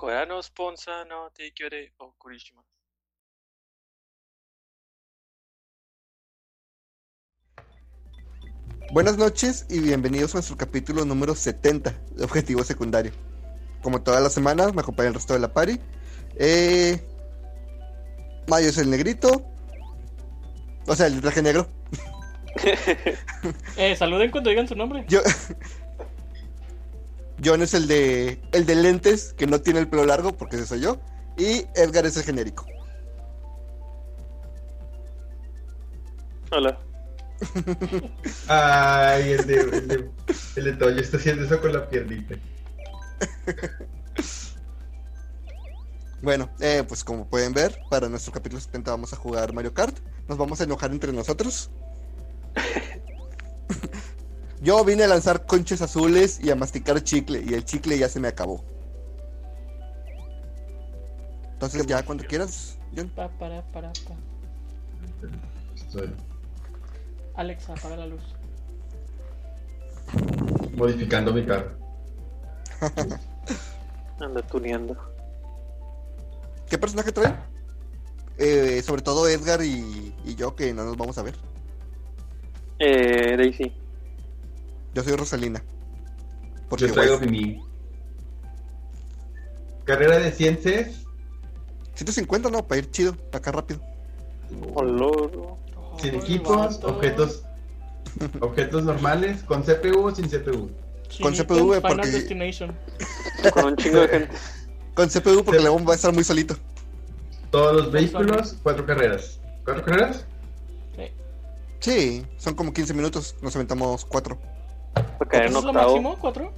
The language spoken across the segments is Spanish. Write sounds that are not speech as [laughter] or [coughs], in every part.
Corano no o Kurishima. Buenas noches y bienvenidos a nuestro capítulo número 70 de Objetivo Secundario. Como todas las semanas, me acompaña el resto de la party. Eh, Mayo es el negrito. O sea, el traje negro. [laughs] [laughs] eh, saluden cuando digan su nombre. Yo, John es el de el de lentes que no tiene el pelo largo porque ese soy yo y Edgar es el genérico. Hola. [laughs] Ay, el de, el de, el de Toyo está haciendo eso con la piernita. [laughs] Bueno, eh, pues como pueden ver, para nuestro capítulo 70 vamos a jugar Mario Kart. Nos vamos a enojar entre nosotros. [laughs] Yo vine a lanzar conches azules y a masticar chicle, y el chicle ya se me acabó. Entonces ya cuando quieras, John. Pa, para, para, pa. Estoy Alexa, apaga la luz. modificando mi carro. [laughs] Anda tuneando. ¿Qué personaje trae? Eh, sobre todo Edgar y, y yo, que no nos vamos a ver. Eh, Daisy. Yo soy Rosalina. Porque Yo traigo guay, mi carrera de ciencias 150 no, para ir chido, para acá rápido. Olor. sin Ay, equipos, objetos [laughs] objetos normales, con CPU o sin CPU. Sin con CPU, porque- Destination. [laughs] Con un chingo de gente. Con CPU porque. León va a estar muy solito. Todos los vehículos, cuatro carreras. ¿Cuatro carreras? Sí. Sí, son como 15 minutos, nos aventamos 4. En ¿Eso es lo máximo? ¿Cuatro?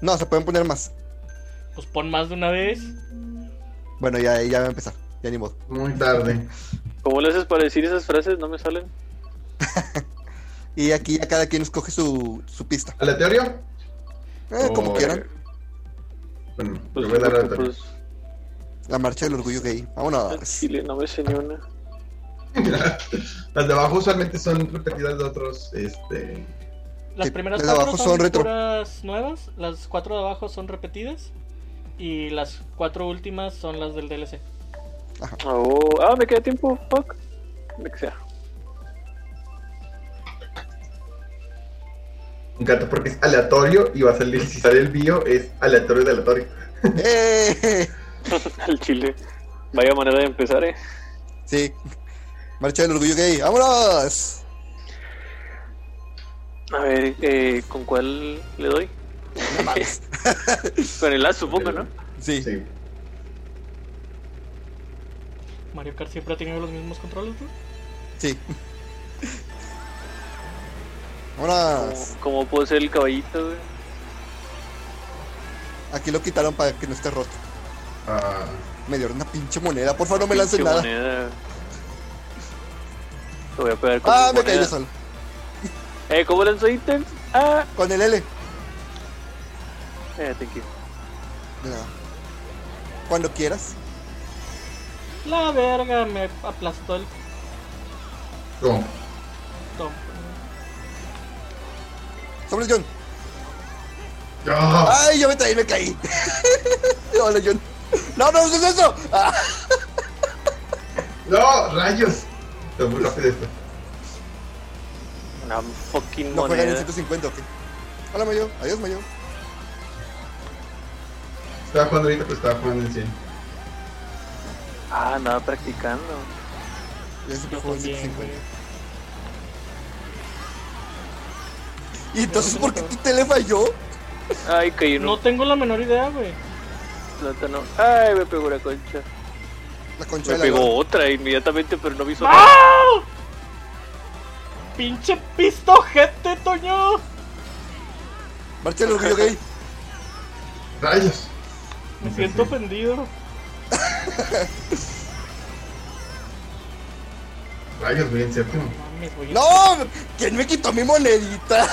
No, se pueden poner más. Pues pon más de una vez. Bueno, ya, ya va a empezar, ya ni modo. Muy tarde. ¿Cómo le haces para decir esas frases? No me salen. [laughs] Y aquí ya cada quien escoge su, su pista. ¿Aleatorio? Eh, como quieran. Bueno, Pues, voy a dar porque, pues, La marcha del orgullo gay. Vámonos. chile no me ni una. [laughs] Las de abajo usualmente son repetidas de otros, este... Las Sí, primeras las cuatro abajo son, retro. nuevas. Las cuatro de abajo son repetidas. Y las cuatro últimas son las del DLC. Oh, ah, me queda tiempo. Fuck. Que sea. Me encanta porque es aleatorio y va a salir, si sale el bio, es aleatorio de aleatorio. [laughs] ¡Eh! Al chile. Vaya manera de empezar, eh. Sí. Marcha del orgullo gay. ¡Vámonos! A ver, eh, ¿con cuál le doy? [laughs] Con el A, supongo, ¿no? Sí. Sí. Mario Kart siempre ha tenido los mismos controles, ¿no? Sí. ¿Cómo, Vámonos. cómo puedo ser el caballito, güey? Aquí lo quitaron para que no esté roto. Ah, Me dieron una pinche moneda. Por favor, no me lancen nada. moneda. [laughs] Te voy a pegar con Ah, me caí yo moneda. Eh, ¿cómo lanzo ítems? Ah, Con el L. eh, thank you. De nada. Cuando quieras. La verga me aplastó el ¿cómo? tom. Sobre John. ¡Ah! Ay, yo me traí, me caí. [laughs] Hola, John. No, no, no es eso. Ah, ¡No! ¡Rayos! Está muy rápido esto. Una fucking no juegan en moneda. 150, ok. Hola, Mayo. Adiós, Mayo. Estaba jugando ahorita, pero estaba jugando en 100. Ah, andaba practicando. Ya siempre Yo juego en también, 150. güey. ¿Y entonces por qué tu tele falló? Ay, caí en No un tengo la menor idea, güey. plátano. Ay, me pegó una concha. La concha Me de la pegó lora. otra inmediatamente, pero no nada. ¡Ah! ¡Pinche pisto, gente, Toño! Marcha del orgullo gay. ¡Rayos! Me siento ofendido. ¡Rayos! Voy en güey. ¡No! ¿Quién me quitó mi monedita?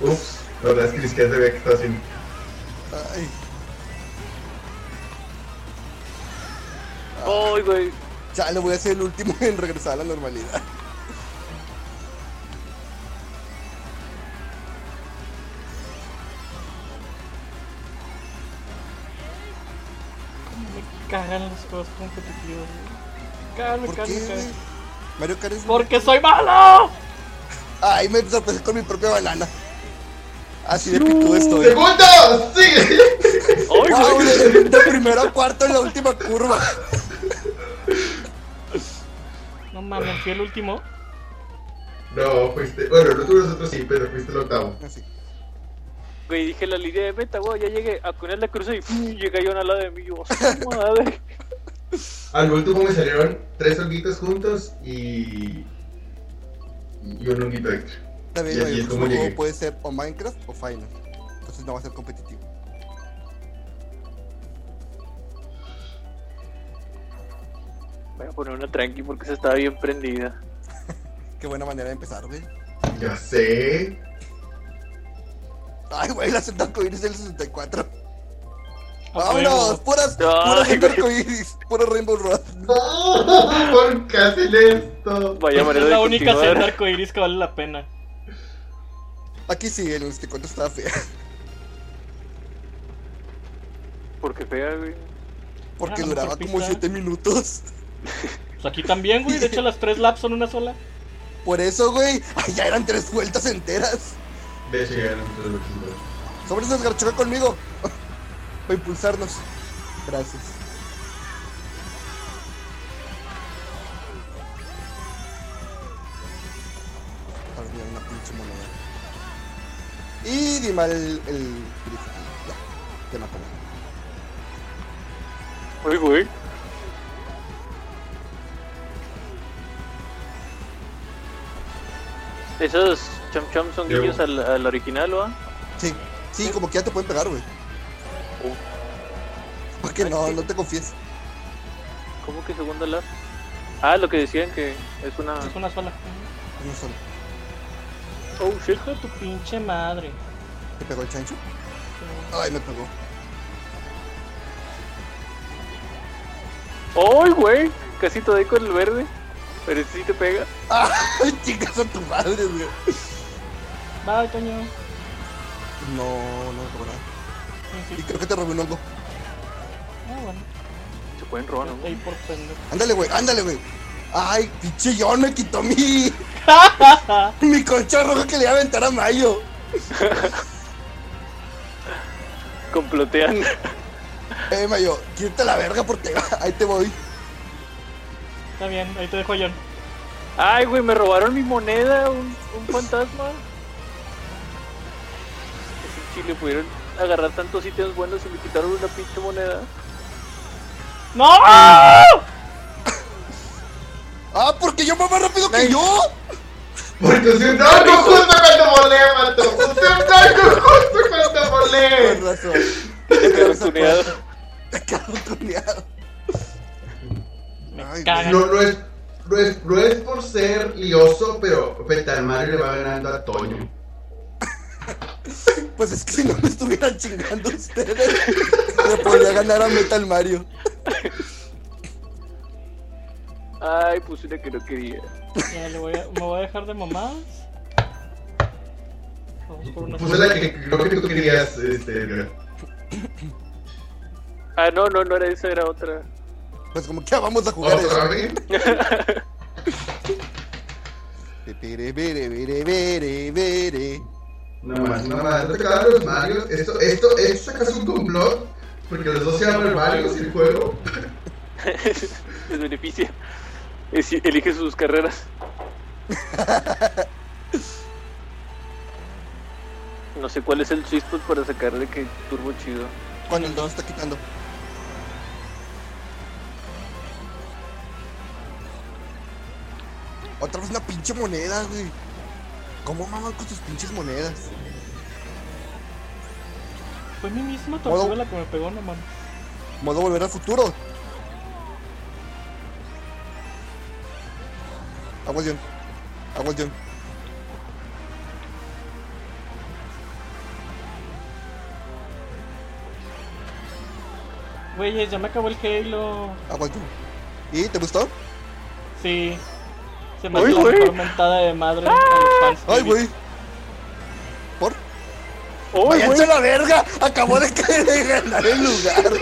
Ups. La verdad es que ni siquiera sabía que estaba haciendo. Ay. Ay, güey. Ya le voy a ser el último en regresar a la normalidad. Cagan los juegos competitivos, güey. Cagan, me ¿Por cagan, me qué, cagan. Mario Kart es. ¡Porque soy malo! Ay, me sorprendí con mi propia banana. Así de picudo estoy. ¡Segundo! ¡Sigue! ¡Ay, Wow, de, de primero a cuarto en la última curva. No mames, fui el último. No, fuiste. Bueno, no tú nosotros sí, pero fuiste el octavo. Así. Güey, dije la línea de meta, güey, ya llegué a poner la cruz y ¡pum! llega yo al lado de mí. Yo, ¡su [laughs] madre! Al último me salieron tres honguitos juntos y. y un honguito extra. Está bien, Y así güey. es El como juego llegué. puede ser o Minecraft o Final. Entonces no va a ser competitivo. Voy a poner una tranqui porque se estaba bien prendida. [laughs] Qué buena manera de empezar, güey. Ya sé. Ay, güey, la senda arcoíris del 64. A ¡Vámonos! ¡Puras, puras arcoíris! ¡Puro Rainbow Road! No, [laughs] ¿por qué hacen esto? Vaya Es manera de la única senda arcoiris que vale la pena. Aquí sí, el 64 estaba fea. Porque fea, güey. Porque Ah, duraba mejor como pista. 7 minutos. Pues aquí también, güey. De hecho, [laughs] las tres laps son una sola. Por eso, güey. Ay, ya eran tres vueltas enteras. Sobre eso choca conmigo. [laughs] Para impulsarnos. Gracias. Una pinche moneda. Y di mal el, el grifo. Ya, te mató. Uy, güey. Esos cham cham son Llevo. guiños al, al original, ¿o? Sí, sí, como que ya te pueden pegar, güey. Oh. Porque Ay, no, sí. no te confíes. ¿Cómo que segunda lap? Ah, lo que decían que es una. Es una sola. No solo. Oh shit. Hijo de tu pinche madre. ¿Te pegó el chancho? Ay, me pegó. ¡Ay, güey! Casi te doy con el verde. Pero ese sí te pega. [laughs] ¡Ay, chicas a tu madre, güey! Bye, Toño. No, no me nada. Sí, Y creo que te robé un hongo. Ah, bueno. Se pueden robar, ¿no? Ahí por pendejo. Ándale, güey, ándale, güey. Ay, pinche John me quitó mi. [laughs] mi concha roja que le iba a aventar a Mayo. Complotean. Eh, Mayo, quítate la verga porque [laughs] ahí te voy. Está bien, ahí te dejo a John. ¡Ay, güey! Me robaron mi moneda. Un, un fantasma. Si le pudieron agarrar tantos ítems buenos y me quitaron una pinche moneda. ¡No! [laughs] Ah, porque yo voy más rápido que yo. Porque usé un arco justo cuando volé, mato. Usé un justo cuando Con volé. razón. Me quedo tuneado. Me quedo tuneado. No, no es, no es, no es por ser lioso, pero Fetal Mario le va ganando a Toño. Pues es que si no me estuvieran chingando ustedes, le podría ganar a Metal Mario. Ay, puse una que no quería. Ya, le voy a, me voy a dejar de mamadas. Vamos por una Puse la que creo que tú querías, este. Ah, no, no, no era esa, era otra. Pues como que ya vamos a jugar ¿Otra eso. vez? Bere, bere, bere, bere, bere. No más, no más. No te quedaron los Marios. Esto, esto, esto sacas un complot. Porque los dos se llaman Marios y el juego. Les [laughs] beneficia. Es- Elige sus carreras. [laughs] No sé cuál es el sweet spot para sacarle que turbo chido. Cuando el 2 está quitando. Otra vez una pinche moneda, güey. ¿Cómo maman con sus pinches monedas? Fue mi misma tortuga la que me pegó, no mames. Modo volver al futuro. Aguas, John. Aguas, John. Güeyes, ya me acabó el Halo. Aguas, John. ¿Y te gustó? Sí. Se me hace la güey. mejor mentada de madre a los fans. Ay, güey. ¿Por? ¡Oh, ¡Váyanse güey! a la verga! Acabó de caer de ganar el lugar.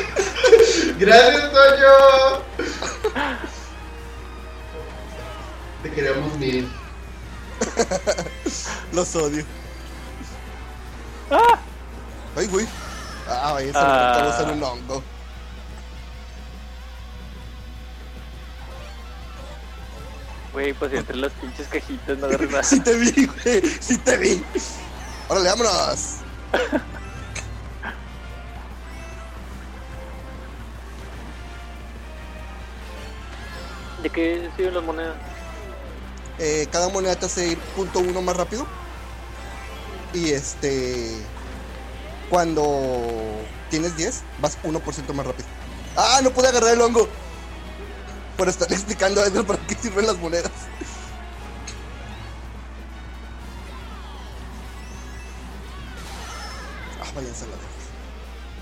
Gracias, Toño. Te queremos mil. [laughs] Los odio. ¡Ah! Ay, güey. Ah, vaya, se Ah. me un hongo. Güey, pues entre las pinches cajitas no agarré nada. [laughs] Sí te vi, güey. Sí te vi. Órale, vámonos. ¿De qué sirven las monedas? Eh, cada moneda te hace ir punto uno más rápido. Y este. Cuando tienes 10, vas 1% más rápido. ¡Ah! No pude agarrar el hongo. Por estar explicando a Edgar para qué sirven las monedas. Ah, váyanse a la verga.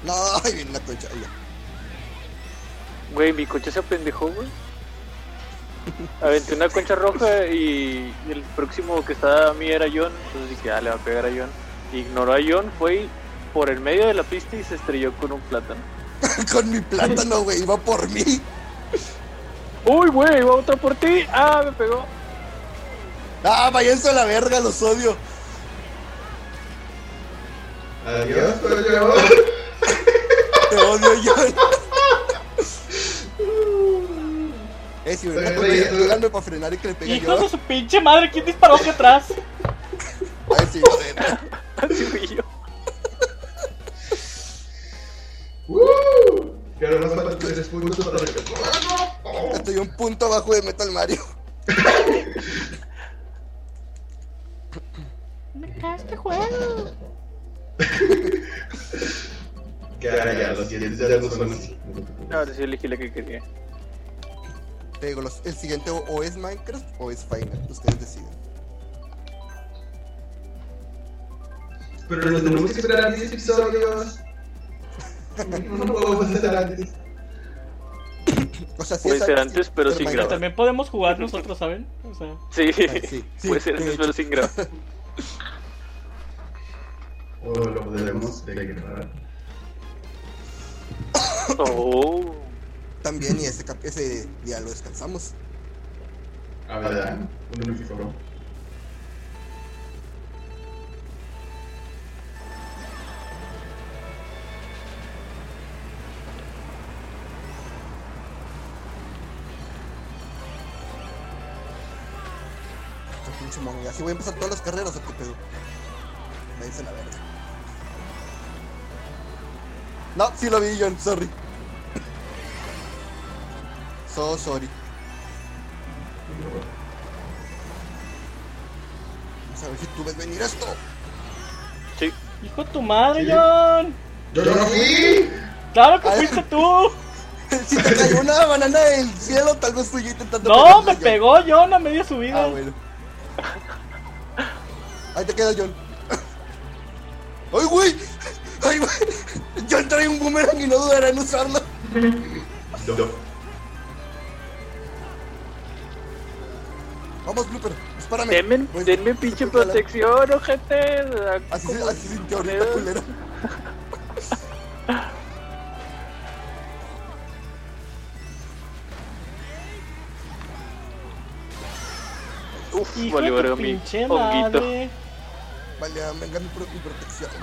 No, ahí viene la concha. ahí ya. Güey, mi coche se apendejó, güey. Aventé una concha roja y, y el próximo que estaba a mí era John. Entonces dije, ah, le va a pegar a John. Ignoró a John, fue por el medio de la pista y se estrelló con un plátano. [laughs] Con mi plátano, güey. Iba por mí. ¡Uy, güey! ¡Va otra por ti! ¡Ah, me pegó! Ah, váyanse a la verga, los odio. Adiós, Toño. Te odio, John. eh, si hubiera díganme para frenar y que le pegue Hijos yo. de su pinche madre, ¿quién disparó hacia atrás? A ver si joder. Así fui yo. ¡Uh! Y ahora nos faltan tres puntos para el Estoy un punto abajo de Metal Mario. Me cae este juego. Que ahora ya, los siguientes ya no son así. Ahora sí elegí la que quería. Te digo, los- el siguiente o, o es Minecraft o es Final. Ustedes deciden. Pero nos tenemos que esperar 10 episodios. No podemos hacer antes. O sea, sí Puede ser antes, antes, pero es sin grabar. También podemos jugar nosotros, ¿saben? O sea, Sí, Ah, sí, sí, puede ser antes, pero sin grabar. [laughs] O lo podremos grabar. Oh. También, y ese, ese día lo descansamos. Ah, ¿verdad? Un uniforme. Así voy a empezar todas las carreras o qué pedo. Váyanse a la verga. No, sí lo vi, John, sorry. So sorry. Vamos a ver si tú ves venir esto. Sí. hijo de tu madre, Sí. John. ¡Yo no fui! Claro que Ay. fuiste tú. [laughs] si te cayó una banana del cielo, tal vez fui yo intentando. No, me John. pegó John a media subida. Ah, bueno. Ahí te queda John. ¡Ay, güey! ¡Ay, güey! John trae un boomerang y no dudará en usarlo. No. Vamos, Blooper, espárame. Denme, denme pinche protección, ojete. Así, se- así se sintió ahorita, culero. Uf, de verga mi pinche honguito. Vale, venga mi, mi protección. [laughs]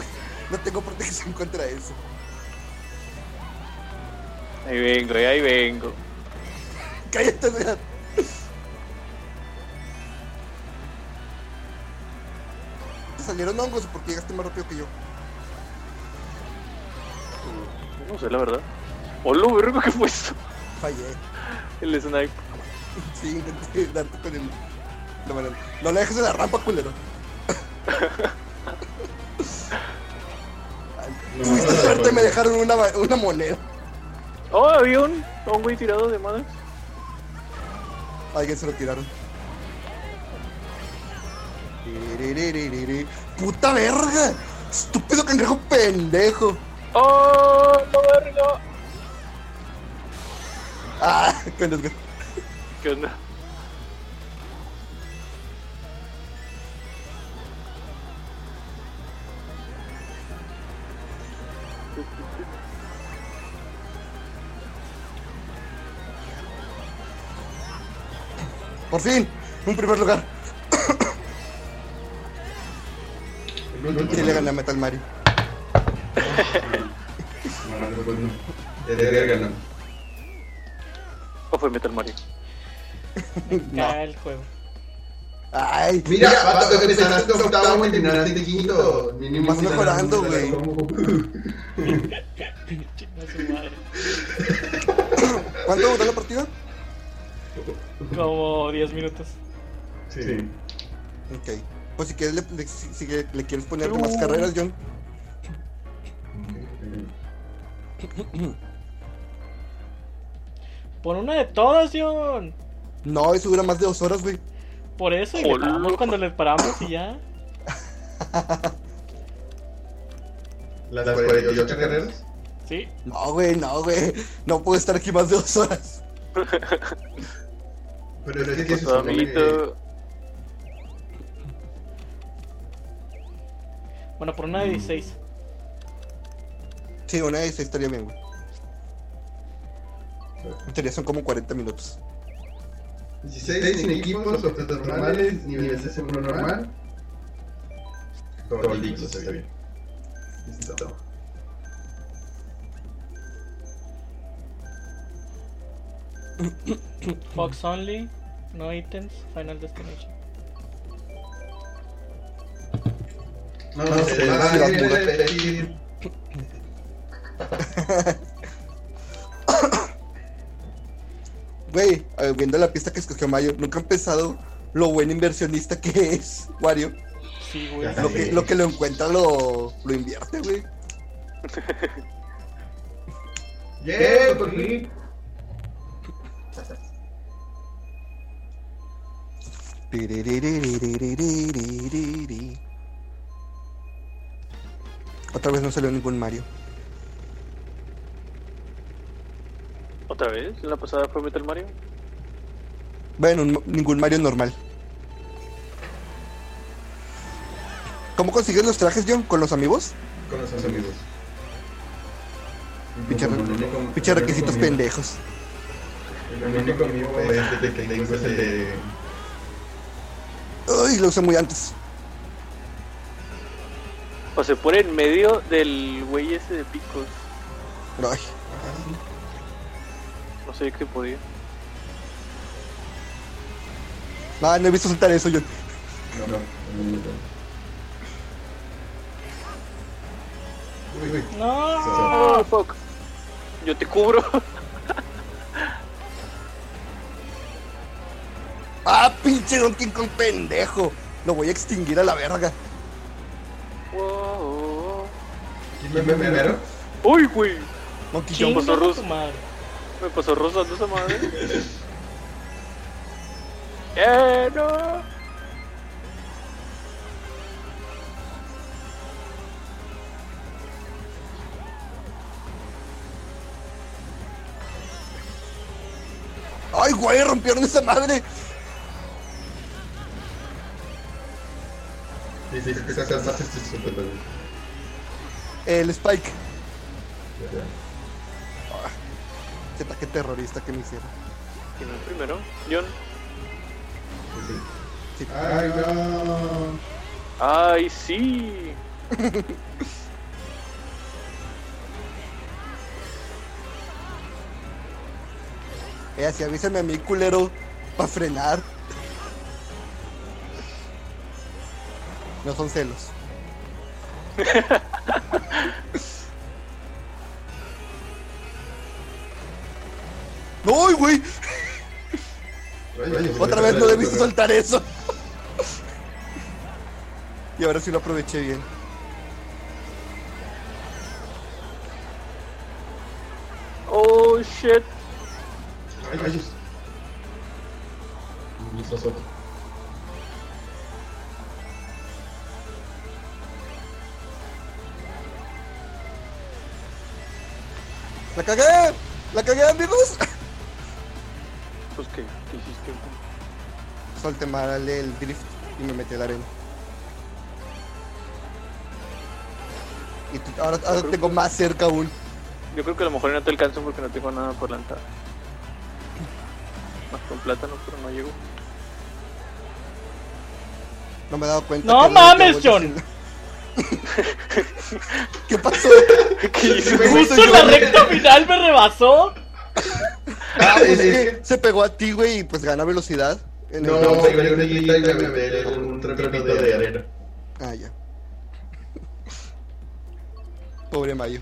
No tengo protección contra eso. Ahí vengo, ahí vengo. Cállate. ¿Te salieron hongos porque llegaste más rápido que yo? No sé, la verdad. Hola, verga, ¿qué fue eso? Fallé. El snipe. Sí, intenté darte con el. No, no le dejes en la rampa, culero. No, suerte, me dejaron una, una moneda. Oh, había un, un güey tirado de madre. Alguien se lo tiraron. ¡Puta verga! ¡Estúpido cangrejo pendejo! ¡Oh, no, verga! ¡Ah! Con los- [laughs] ¿Qué onda? Por fin, un primer lugar. le gana Metal Mario. ¿O fue Metal Mario? [laughs] Me caga el juego. Ay, mira, pato, que empezaste güey. [laughs] ¿Cuánto duró la partida? Como 10 minutos. Sí. Ok. Pues si quieres le, le- si, si le- quieres poner más carreras, John. [clears throat] Por una de todas, John. No, eso dura más de dos horas, güey. Por eso, y le paramos cuando le paramos y ya. [laughs] Las 48 carreras. Sí. No, güey, no, güey. No puedo estar aquí más de dos horas. [laughs] Pero es que que- amiguito. Bueno, por una de 16. Sí, una de esas estaría bien, güey. En teoría son como 40 minutos. 16 sin equipos, objetos normales, nivel de seguro normal. Solitos, está bien. Listo. Fox only. No items. Final destination. No, se va a repetir. Güey, viendo la pista que escogió Mayo, nunca han pensado lo buen inversionista que es Wario. Sí, güey. Ya Lo que, lo que lo encuentra lo, lo invierte, güey. [laughs] Yeah, por fin. Otra vez no salió ningún Mario. ¿Otra vez? ¿En la pasada fue Metal Mario? Bueno, ningún Mario normal. ¿Cómo consigues los trajes, John? ¿Con los amigos? Con los amigos. Pichar, requisitos pendejos. El único amigo este que tengo es el de. Uy, lo usé muy antes. O se pone en medio del güey ese de picos. Ay, No sé qué podía. no, no he visto saltar eso, John. No, no, no, no. Uy, uy. No. Oh, fuck. Yo te cubro. [laughs] Ah, pinche Donkey Kong pendejo. Lo voy a extinguir a la verga. Wow. ¿Quién me primero? Uy, güey. Jump. Chinga Ruso. tu madre. Me pasó rozando esa madre. [laughs] ¡Eh, no! Ay, güey, rompieron esa madre. Sí, sí, que más este súper bien. El Spike. Ya, ya. Qué ataque terrorista que me hicieron. ¿Quién es primero? John. Sí. Ay, no. ¡Ay, sí! [laughs] Eh, así avísame a mí, culero, para frenar. No son celos. [laughs] ¡No, güey! Otra vez no debiste soltar eso. [laughs] y ahora sí lo aproveché bien. ¡Oh, shit! Ay, rayos. ¡La cagué! ¡La cagué, amigos! Pues, ¿qué? ¿Qué hiciste? Solté mal el drift y me metí a la arena. Y tú- ahora, ahora tengo más cerca aún. Yo creo que a lo mejor no te alcanzo porque no tengo nada por lanzar. Más con plátano, pero no llego. No me he dado cuenta. No que mames, John. vueltas [laughs] ¿Qué pasó? ¿Qué hizo? Justo en la recta final me rebasó. Ah, pues Es que se pegó a ti, güey, y pues gana velocidad. En el- No, me dio una grita y me en un trapito de arena. Ah, ya. Pobre Mayo.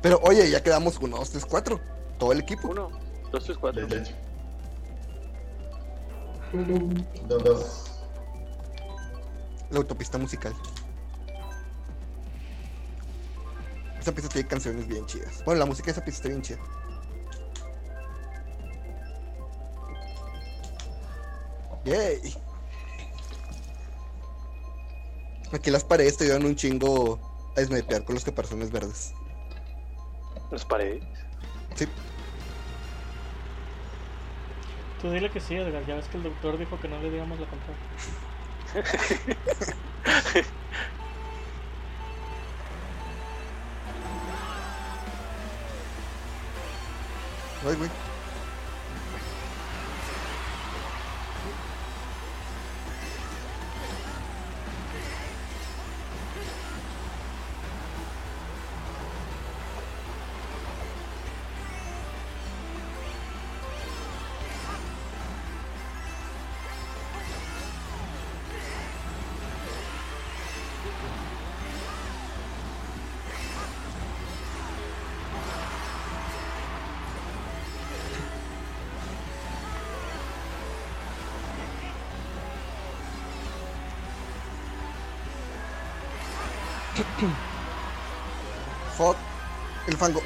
Pero oye, ya quedamos 1, 2, 3, 4. Todo el equipo. Uno, dos, tres, cuatro. De hecho. Dos, dos. La autopista musical. Esa pista tiene canciones bien chidas. Bueno, la música de esa pista está bien chida. Yay. Aquí las paredes te ayudan un chingo a snipear con los caparazones verdes. Las paredes. Sí. Tú dile que sí, Edgar. Ya ves que el doctor dijo que no le digamos la contraria. [laughs] Ay, fango.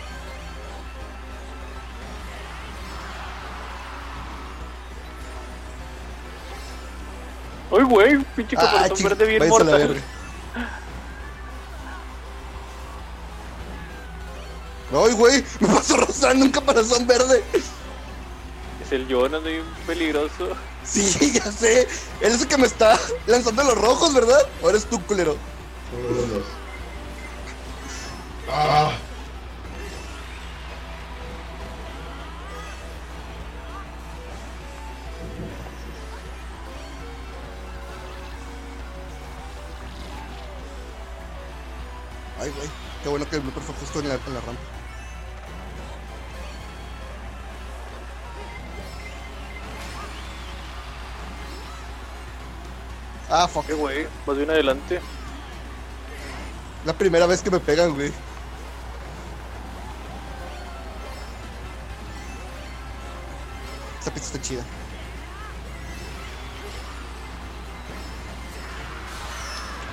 ¡Ay, güey! Pinche Ah, caparazón ching- verde bien váyanse a la mortal. verga. Ay, güey, me pasó rozando un caparazón verde. Es el Jonas, muy peligroso. Sí, ya sé. Él es el que me está lanzando los rojos, ¿verdad? Ahora eres tú, culero. Uno, dos, dos. Ah. Bueno que el blooper fue justo en la, en la rampa. Ah, fuck. ¡Qué güey! Más bien adelante. La primera vez que me pegan, güey. Esa pista está chida.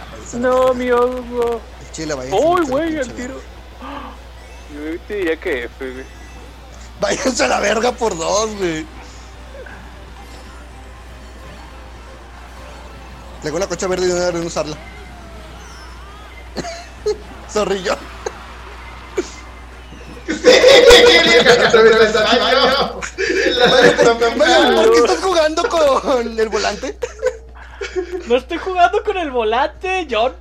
Ah, la No, mi ojo. Chile, vaya. ¡Uy, güey! El tiro. [gasps] Yo te diría que F, güey. Váyanse a la verga por dos, güey. Tengo una cocha verde y no deberían usarla. [laughs] La final. ¿por qué estás jugando con el volante? No estoy jugando con el volante, John.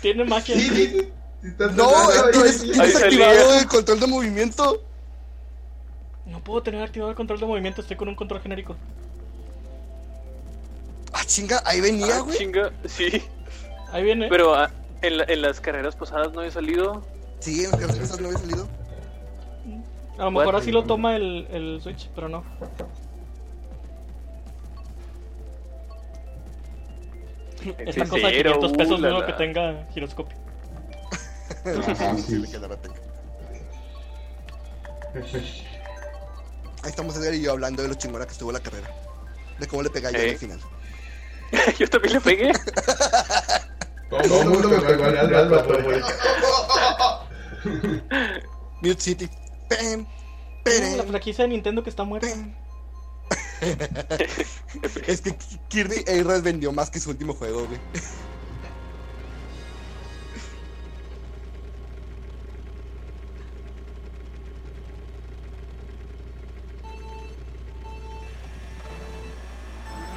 Tiene magia. Sí, sí, No, tienes, tienes activado el control de movimiento. No puedo tener activado el control de movimiento, estoy con un control genérico. Ah, chinga, ahí venía, Ah, güey. chinga, sí. Ahí viene. Pero ah, en, la- en las carreras pasadas no he salido. Sí, en las cosas no había salido. A lo mejor What? así lo toma el, el Switch, pero no. [laughs] Esta cosa de Cero, 500 pesos uh, la. que tenga giroscopio. Ajá, [laughs] sí. Que la tenga. Ahí estamos Edgar y yo hablando de lo chingona que estuvo la carrera. De cómo le pega yo Ey. al final. [laughs] Yo también le pegué. Todo el mundo me pegó al güey. Mute City. Pem, pere, La franquicia de Nintendo que está muerta. pem. Es que Kirby Air vendió más que su último juego, güey.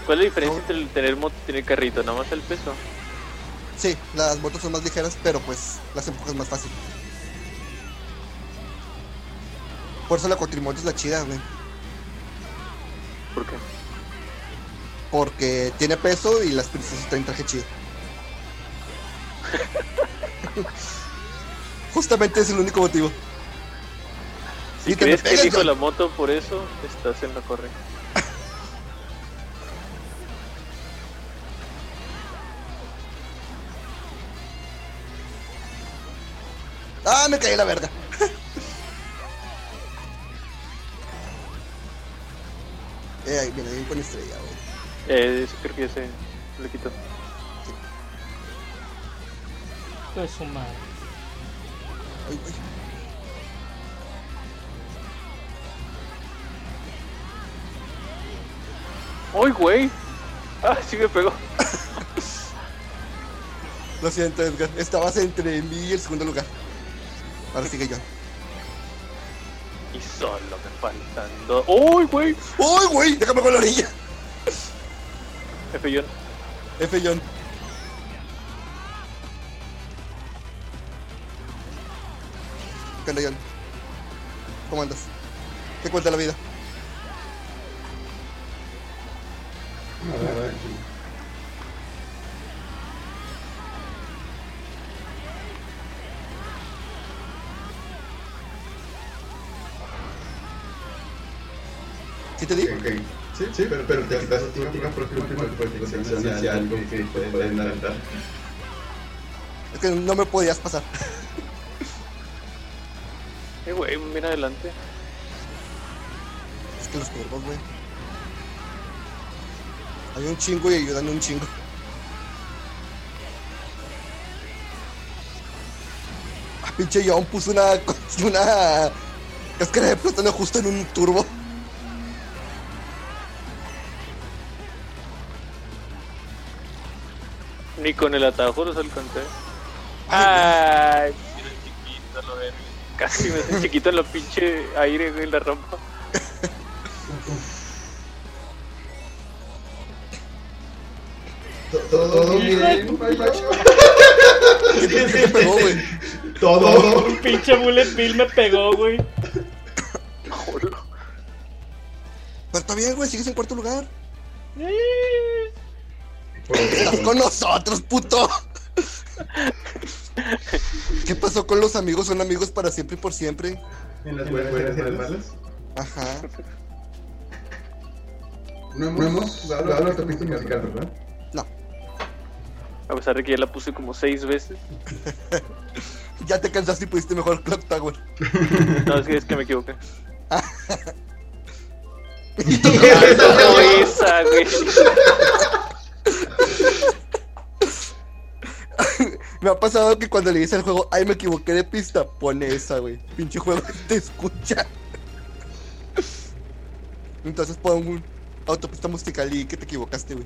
¿Cuál es la diferencia entre tener moto y tener carrito? Nada más el peso. Sí, las motos son más ligeras, pero pues las empujas más fácil. Por eso la cuatrimoto es la chida, güey. ¿Por qué? Porque tiene peso y las princesas traen traje chido. [laughs] Justamente es el único motivo. Si Y crees que elijo la moto por eso, estás en lo correcto. Ah, me caí la verga. Viene bien con estrella, güey. Eh, eso creo que ya se le quitó. Pues su madre. Ay, güey. ¡Uy, güey! Ah, sí me pegó. Lo siento, Edgar. Estabas entre mí y el segundo lugar. Ahora sigue yo. Solo me faltan dos. ¡Uy, güey! ¡Uy, güey! Déjame con la orilla. F John. F. John. ¿Qué onda, John? ¿Cómo andas? ¿Qué cuenta la vida? Sí, sí, pero, pero te quitas tu última porque última protección hacia algo que puede adelantar. Es que no me podías pasar. [laughs] Eh, güey, mira adelante. Es que los cuervos, güey. Hay un chingo y ayudan un chingo. Ah, [laughs] pinche John puso una, [laughs] una cáscara de plátano justo en un turbo. Ni con el atajo los alcancé. Ay, chiquito, lo. Casi me hace chiquito en la pinche aire, güey, en la rampa. To- Todo bien, Pacho. ¿Qué te pegó, güey? Todo. Un pinche bullet bill me pegó, güey. Jolo. Pero está bien, güey, sigues en cuarto lugar. Estás con nosotros, puto. [laughs] ¿Qué pasó con los amigos? Son amigos para siempre y por siempre. En las buenas y en las malas. Ajá. No hemos, no hemos jugado la autopista musical, ¿verdad? No. A pesar de que ya la puse como seis veces. [laughs] Ya te cansaste y pudiste mejor Clock Tower. [laughs] No, es que, es que me equivoqué. Y No, esa, güey. Me ha pasado que cuando le dice al juego, ay, me equivoqué de pista, pone esa, güey. Pinche juego te escucha. Entonces pon un autopista musical y que te equivocaste, güey.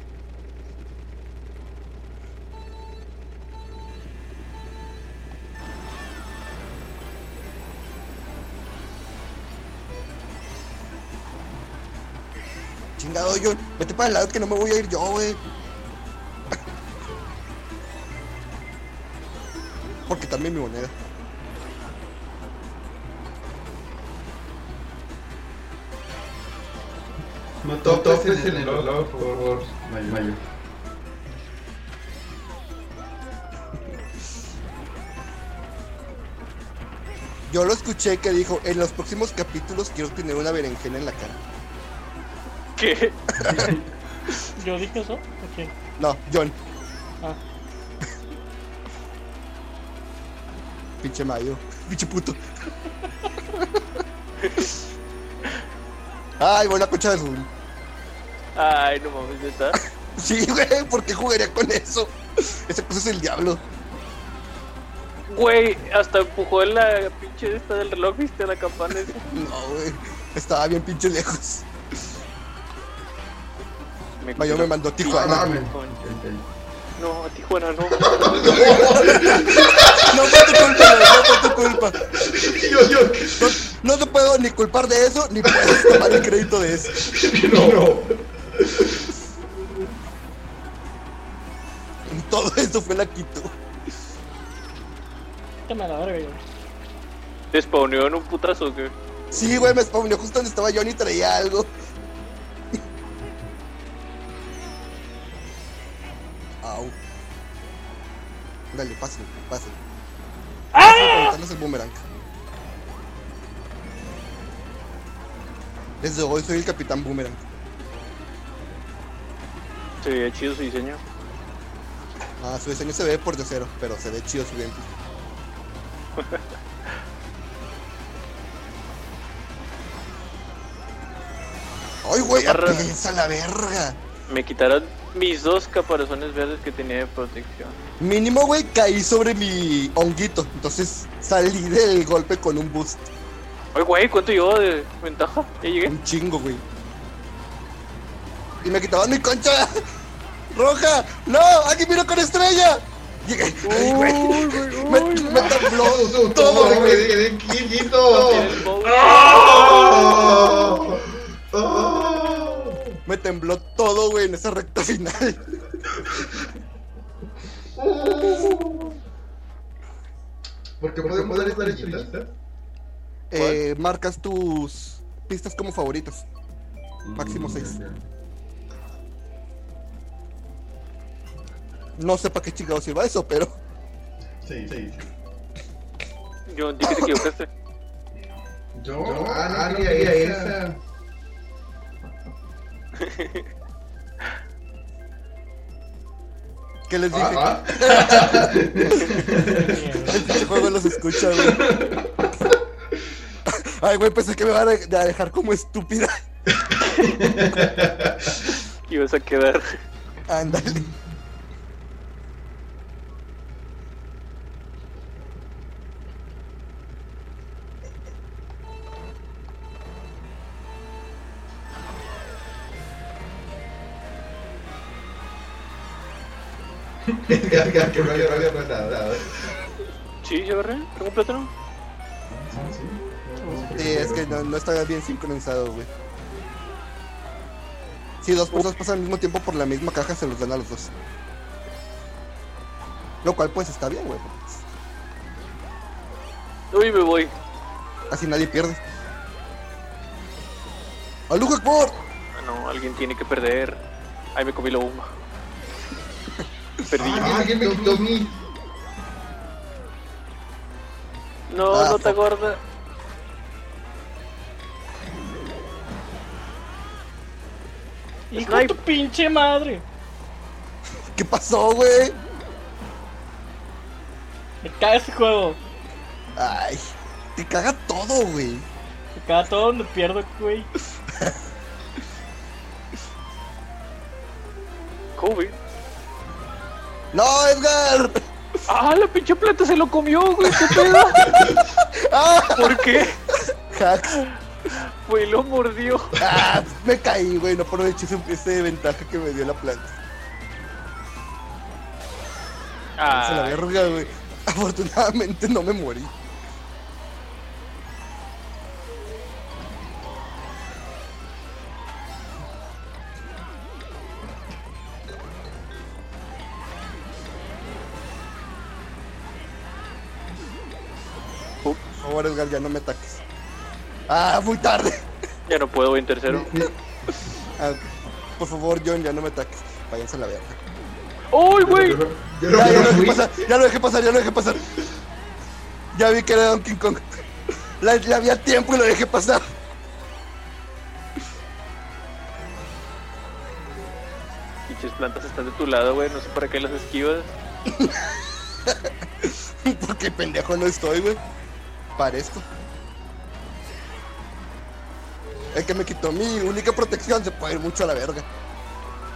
Chingado, yo, vete para el lado que no me voy a ir yo, güey. Porque también mi moneda. No toques en el reloj, por favor, Mayo. Mayo. Yo lo escuché que dijo, en los próximos capítulos quiero tener una berenjena en la cara. ¿Qué? [laughs] ¿Yo dije eso? ¿O quién? No, John, Ah, pinche Mayo, pinche puto. Ay, buena concha de azul. Ay, no mames, ¿neta? [laughs] Sí, güey, ¿por qué jugaría con eso? Esa cosa es el diablo. Güey, hasta empujó en la pinche esta del reloj, ¿viste? La campana esa. [laughs] No, güey, estaba bien pinche lejos. Me Mayo me mandó a Ah, Tijuana. No, a Tijuana no. No fue tu culpa, güey, no fue tu culpa. [laughs] Yo, yo. No, no te puedo ni culpar de eso, ni puedes tomar el crédito de eso. [laughs] No, no. Todo eso fue la quito. quítame a la verga, yo. Te spawneó en un putazo, que Sí, güey, me spawneó justo donde estaba Johnny y traía algo. Dale, pásenlo, pásenlo. ¡Ah! El boomerang. Desde hoy soy el capitán boomerang. Se veía chido su diseño. Ah, su diseño se ve por de cero, pero se ve chido su gameplay. [laughs] ¡Ay, güey! ¡Piensa la verga! Me quitaron mis dos caparazones verdes que tenía de protección. Mínimo, güey, caí sobre mi honguito. Entonces salí del golpe con un boost. Oye, güey, ¿cuánto llevo de ventaja? Ya llegué. Un chingo, güey. Y me quitaban mi concha roja. ¡No! ¡Aquí miro con estrella! Llegué. Ay, güey. Me, me tembló Todo, güey. quedé Me tembló todo, güey, en esa recta final. Porque podemos dar esta estrellita. Eh, marcas tus pistas como favoritas. Máximo seis. No sé para qué chingados sirva eso, pero. Sí, sí. Yo dije que te equivocaste. Yo, ah, no esa. ¿Qué les dije? Ah, Este juego los escucha, güey. Ay, güey, pensé que me van a de- a dejar como estúpida. [laughs] Y vas a quedar. Ándale. Que no había, no había nada. Sí, ya agarré. Un plátano. Sí, es que no, no estaba bien sincronizado, güey. Si dos personas pasan al mismo tiempo por la misma caja, se los dan a los dos. Lo cual, pues, está bien, güey. Uy, me voy. Así nadie pierde. ¡Aluja Akbar! Ah, no, alguien tiene que perder. Ahí me comí la bomba. Perdí. Ah, me quitó. No, Ah, no te gorda. ¡Hijo de tu pinche madre! ¿Qué pasó, güey? Me caga este juego. Ay, te caga todo, güey. Me caga todo donde pierdo, güey. ¡No, Edgar! Ah, la pinche planta se lo comió, güey. ¿Qué pedo? ¡Ah! [laughs] ¿Por qué? [laughs] Hacks. Güey, lo mordió. ¡Ah! Me caí, güey. No aproveché ese, ese ventaja que me dio la planta. Se la verga, güey. Afortunadamente no me morí. Favor, Edgar, ya no me ataques. Ah, muy tarde. ya no puedo, voy en tercero. [laughs] Ah. Por favor, John, ya no me ataques. Váyanse a la verga. ¡Uy, güey! Ya, no ya lo dejé pasar, ya lo dejé pasar, ya lo dejé pasar. Ya vi que era Donkey Kong. La, le había tiempo y lo dejé pasar. Pinches plantas están de tu lado, güey. No sé para qué las esquivas. [laughs] Porque pendejo no estoy, güey. Parezco. El que me quitó mi única protección se puede ir mucho a la verga.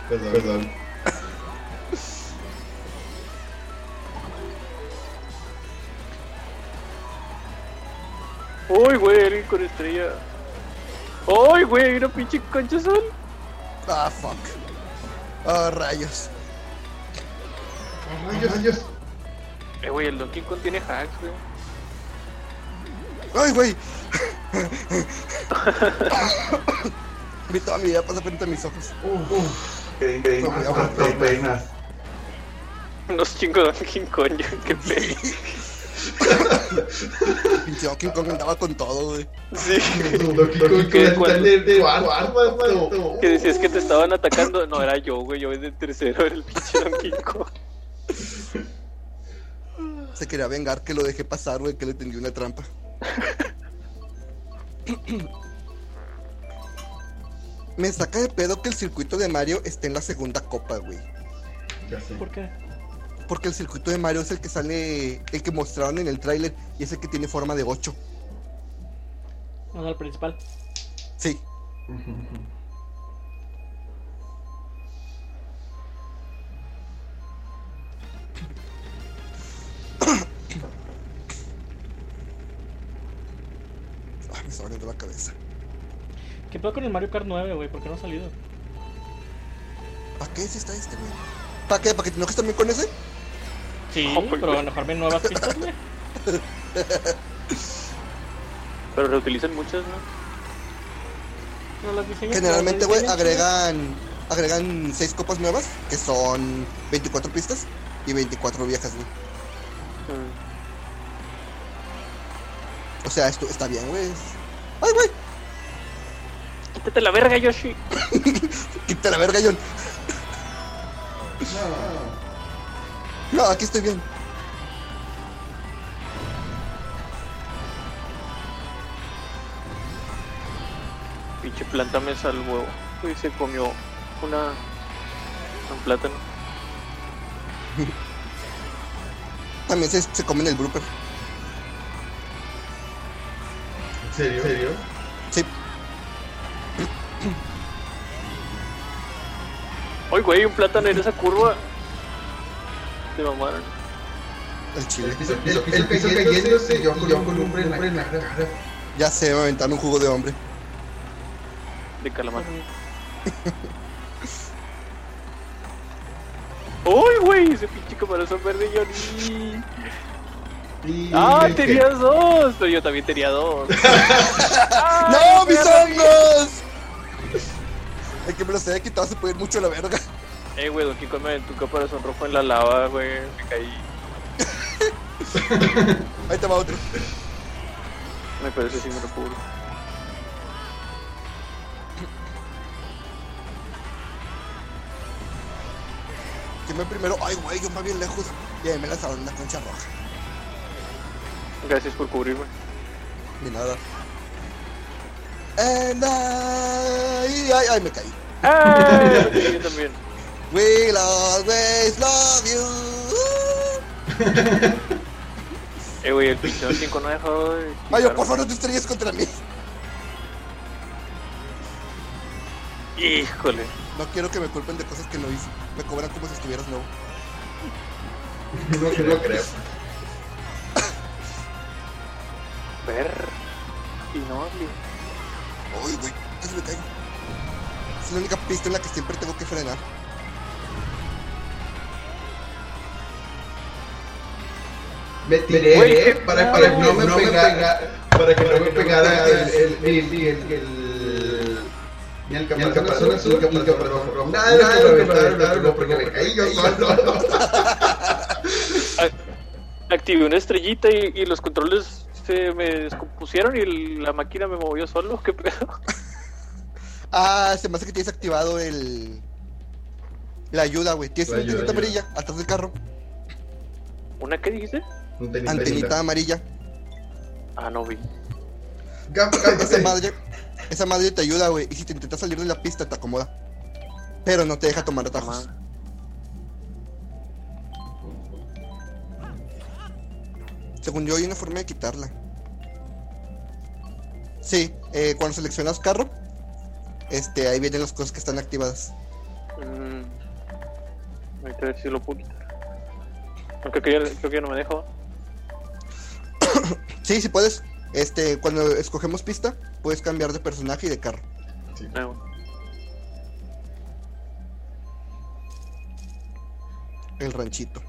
Perdón, perdón. [laughs] ¡Uy, güey! Alguien con estrella. ¡Uy, güey! Hay una pinche concha azul. Ah, fuck. Ah, rayos. Rayos, rayos. Eh, güey, el Donkey Kong tiene hacks, güey. Ay, güey. [laughs] Vi toda mi vida pasa frente a mis ojos. Uf, uf. Que que- No, ya. penas. Unos chingos Donkey Kong, ya, qué pedo. [laughs] Pinche Donkey Kong andaba con todo, güey. Sí. ¿Qué? el. Que decías que te estaban atacando. No, era yo, güey. Yo desde tercero era el pinche Donkey Kong. Se quería vengar que lo dejé pasar, güey, que le tendí una trampa. Me saca de pedo que el circuito de Mario esté en la segunda copa, güey. Ya sé. ¿Por qué? Porque el circuito de Mario es el que sale, el que mostraron en el tráiler y es el que tiene forma de 8. No, no, el principal. Sí. Me doliendo la cabeza. ¿Qué pedo con el Mario Kart 9, güey? ¿Por qué no ha salido? ¿Para qué si está este, güey? ¿Para qué? ¿Para que te enojes también con ese? Sí, Oh, pues, pero enojarme en nuevas pistas, güey. [laughs] Pero reutilizan muchas, ¿no? No las. Generalmente, güey, agregan agregan 6 copas nuevas, que son 24 pistas y 24 viejas, güey. Mm. O sea, esto está bien, güey. ¡Ay, güey! Quítate la verga, Yoshi. [laughs] Quita la verga, John. No, aquí estoy bien. Pinche planta me salvó. Y se comió una. Un plátano. También se, se comen el blooper. Serio? ¿En serio? Sí. Oye, güey, un plátano en esa curva. Se mamaron. El chile. El piso, el, el piso cayéndose y yo con un hombre en la cara. Ya se va a aventar un jugo de hombre. De calamar. ¡Uy, güey! Ese pinche caparazón verde, Johnny. Y ¡Ah, que- tenías dos! Pero yo también tenía dos. [laughs] ¡No, mis hongos! El que me los haya quitado se puede ir mucho a la verga. Eh, güey, Donkey Kong me un caparazón rojo en la lava, güey. Me caí. [laughs] Ahí te va otro. Me parece sí me lo. ¿Quién va primero? Ay, güey, yo me bien lejos. Y ahí me lanzaron una concha roja. Gracias por cubrirme. Ni nada. And I... Ay, ay, me caí. ¡Ah! Yo también. [laughs] We'll always love you. [laughs] Eh, güey, el pinche Donkey Kong no dejó de... Mayo, por favor, no te estrelles contra mí. Híjole. No quiero que me culpen de cosas que no hice. Me cobran como si estuvieras nuevo. [laughs] No, no creo. Ver. Y no, tío. Uy, güey, casi me caigo. Es la única pista en la que siempre tengo que frenar. Me tiré eh, para, para que no me pegara, para que no me pegara el, el, el, el, el, ni el caparazón azul ni el caparazón rojo. Nada, nada lo porque me caí yo solo. [laughs] Activé una estrellita y, y los controles se me descompusieron y la máquina me movió solo. ¿Qué pedo? [laughs] Ah, se me hace que tienes activado el. La ayuda, güey. Tienes una antenita amarilla atrás del carro. ¿Una qué dijiste? Antenita amarilla. Ah, no vi. Esa madre. Esa madre te ayuda, güey. Y si te intentas salir de la pista, te acomoda. Pero no te deja tomar atajos. Según yo, hay una forma de quitarla. Sí, eh, cuando seleccionas carro, este, ahí vienen las cosas que están activadas. Mm. Ahorita a ver si lo puedo quitar. Aunque creo, que- creo que ya no me dejo. [coughs] Sí, sí puedes. Este, cuando escogemos pista, puedes cambiar de personaje y de carro. No. El ranchito.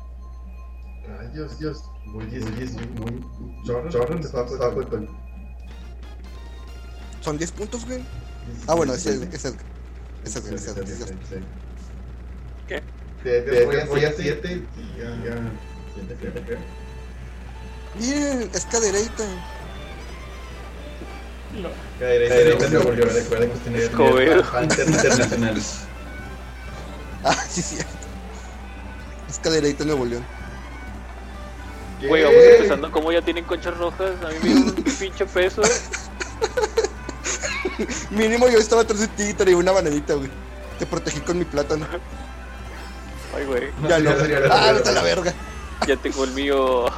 Dios, Dios. Muy bien, muy bien, muy estaba estaba con Son 10 puntos, güey. Ah, bueno, es el, es el, es el, es el, ¿Qué? Voy a- voy a 7 y ya, ya. Bien, es cadereita. No. Cadereyta Nuevo León, recuerden que Escobedo. fan [laughs] internacional. Ah, sí, sí. Es cadereita Nuevo León. Güey, vamos empezando como ya tienen conchas rojas. A mí me dio un [laughs] pinche peso. Mínimo yo estaba atrás de ti y traía una bananita, güey. Te protegí con mi plátano. Ay, güey. Ya no. Ah, vete a la verga. Ya tengo el mío. [laughs]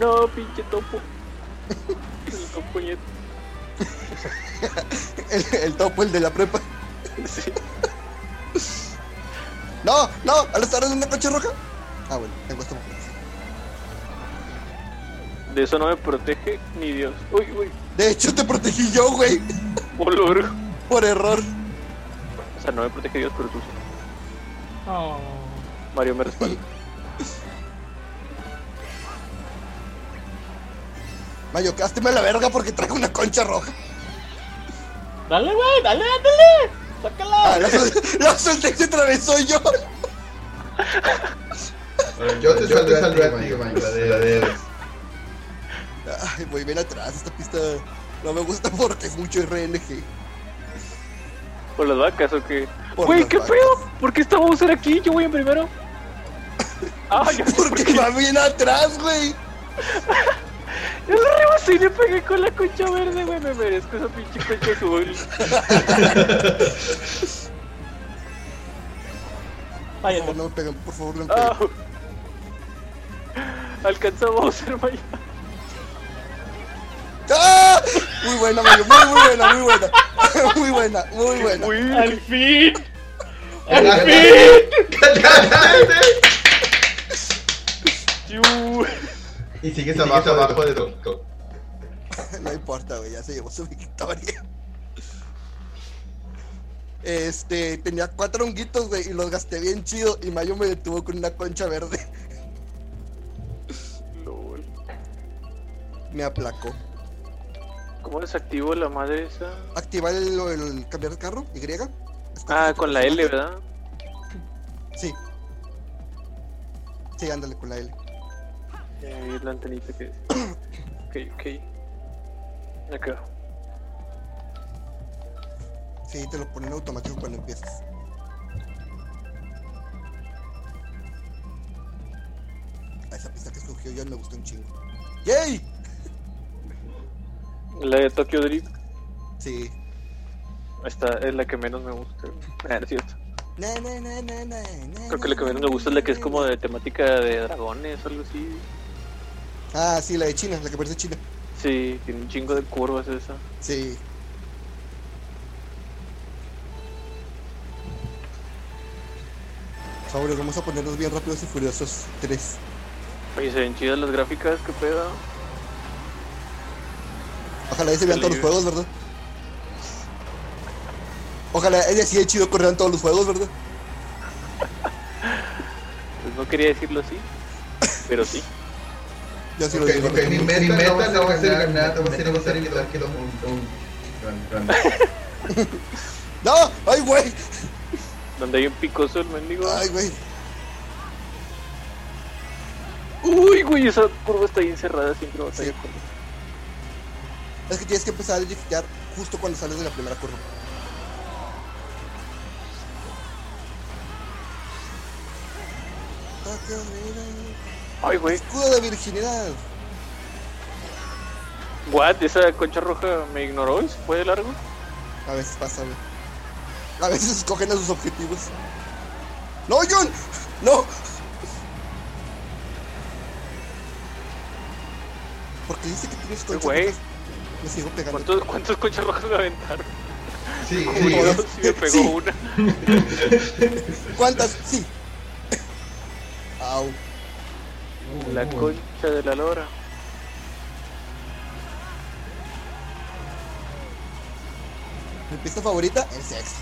No, pinche topo. El topo. El, el topo, el de la prepa. Sí. No, no, al estar en una concha roja. Ah, bueno, tengo esto. De eso no me protege ni Dios. Uy, uy. De hecho, te protegí yo, güey. Olor. Por error. O sea, no me protege Dios, pero tú sí. Oh. Mario me respalda. [laughs] Mayo, cásteme a la verga porque traigo una concha roja. Dale, güey, dale, ándale. Sácala. Ah, la, la solté y se atravesó yo. Yo te salvé a ti. Ay, voy bien atrás. Esta pista no me gusta porque es mucho RNG. ¿Por las vacas o qué? Por Güey, ¿qué vacas. pedo? ¿Por qué está Bowser aquí? Yo voy en primero. [laughs] Ah, ya sé por Porque qué. va bien atrás, güey. Yo lo rebasé y le pegué con la concha verde, güey. Me merezco esa pinche concha azul. Vaya, [laughs] Por favor, no me peguen, por favor, no me Ah. peguen. Alcanza a Bowser, Maya. ¡Ah! Muy buena, Mayo, muy, muy buena, muy buena. [laughs] Muy buena, muy buena. Al fin. Al fin. [laughs] Y sigues abajo, abajo de todo. [laughs] No importa, güey, ya se llevó su [laughs] victoria. Este, tenía cuatro honguitos, güey, y los gasté bien chido. Y Mayo me detuvo con una concha verde. [laughs] Lol. Me aplacó. ¿Cómo desactivo la madre esa? Activar el, el cambiar de carro, Y. Ah, con la L. ¿verdad? Sí. Sí, ándale con la L. Eh, la antenita que. Ok, ok. Acá. Sí, te lo ponen automático cuando empiezas. A esa pista que escogió John me gustó un chingo. ¡Yay! La de Tokyo Drift. Sí. Esta es la que menos me gusta. Ah, es cierto. Na, na, na, Creo que la que menos me gusta es la que es como de temática de dragones o algo así. Ah, sí, la de China, la que parece China. Sí, tiene un chingo de curvas esa. Sí. Favores, vamos a ponernos bien rápidos y furiosos. 3. Oye, se ven chidas las gráficas, qué pedo. Ojalá ese vean todos los juegos, ¿verdad? Ojalá ese así de chido corrieran todos los juegos, ¿verdad? [laughs] Pues no quería decirlo así, pero sí. [laughs] Yo sí Ok, lo digo. ok, mi meta, mi meta no va a ser ganar, no va a ser, va a evitar que un, un. [laughs] ¡No! ¡Ay, güey! Donde hay un picoso el mendigo. ¡Ay, güey! Uy, güey, esa curva está bien cerrada, siempre batalla Sí. con Es que tienes que empezar a driftear justo cuando sales de la primera curva. Ay, güey. Escudo de virginidad. What? Esa concha roja me ignoró y se fue de largo. A veces pasa, güey. A veces escogen a sus objetivos. ¡No, John! ¡No! Porque dice que tienes conchas güey. rojas. Me sigo pegando. ¿Cuántos, ¿Cuántas conchas rojas me aventaron? [laughs] Sí, me pegó Sí. una. ¿Cuántas? Sí. La concha de la lora. Mi pista favorita, el [laughs] sexto.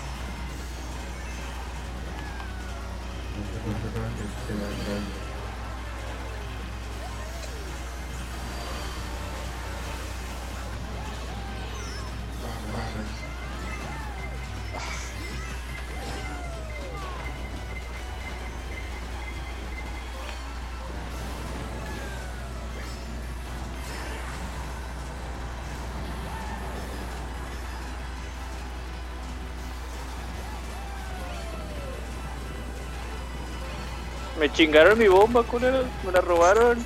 Me chingaron mi bomba, culeros. Me la robaron.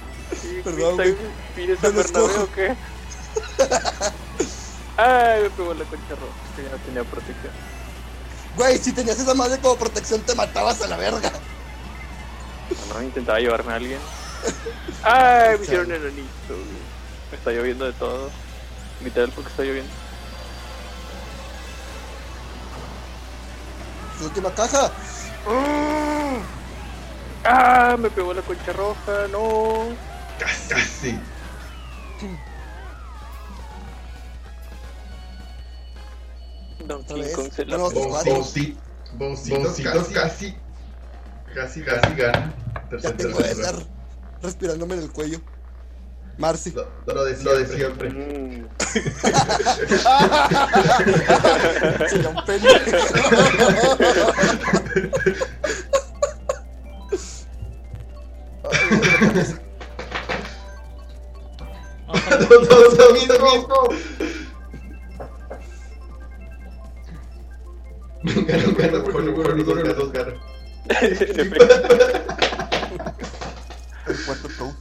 Sí, Perdón, ¿viste- güey. ¿Vienes Yo a. Bernabéu o qué? [laughs] Ay, me pegó la concha roja. Que ya no tenía protección. Güey, si tenías esa madre como protección, te matabas a la verga. No, intentaba llevarme a alguien. Ay, me hicieron enanito. güey. Me está lloviendo de todo. Literal porque está lloviendo. Su última caja. Ah, me pegó la concha roja. No. Casi. Donkey. Kong se la bositos casi, casi, casi gana. Ya Tercer, tengo de tercer. estar respirándome en el cuello. Marcy. Lo, lo de lo de siempre. Mm. [laughs] [laughs] Sería un pendejo. [laughs] Todos lo mismo. El cuarto Toad.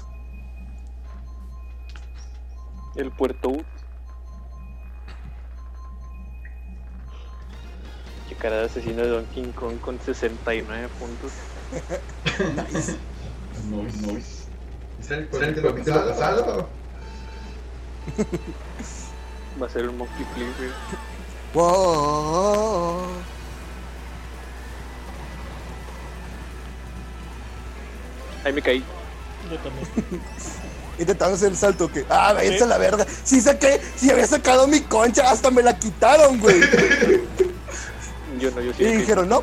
El Puerto U. Qué cara de asesino de Donkey Kong con 69 puntos. [laughs] Noise, noise. ¿Será el capítulo pasado? [laughs] Va a ser un Monkey Flip, güey. Wow. Ahí me caí. Yo también. [laughs] Intentando hacer el salto que. Ah, váyanse Sí. a la verga. Sí saqué. Si había sacado mi concha, hasta me la quitaron, güey. [laughs] Yo no, yo sí. Y dijeron, no.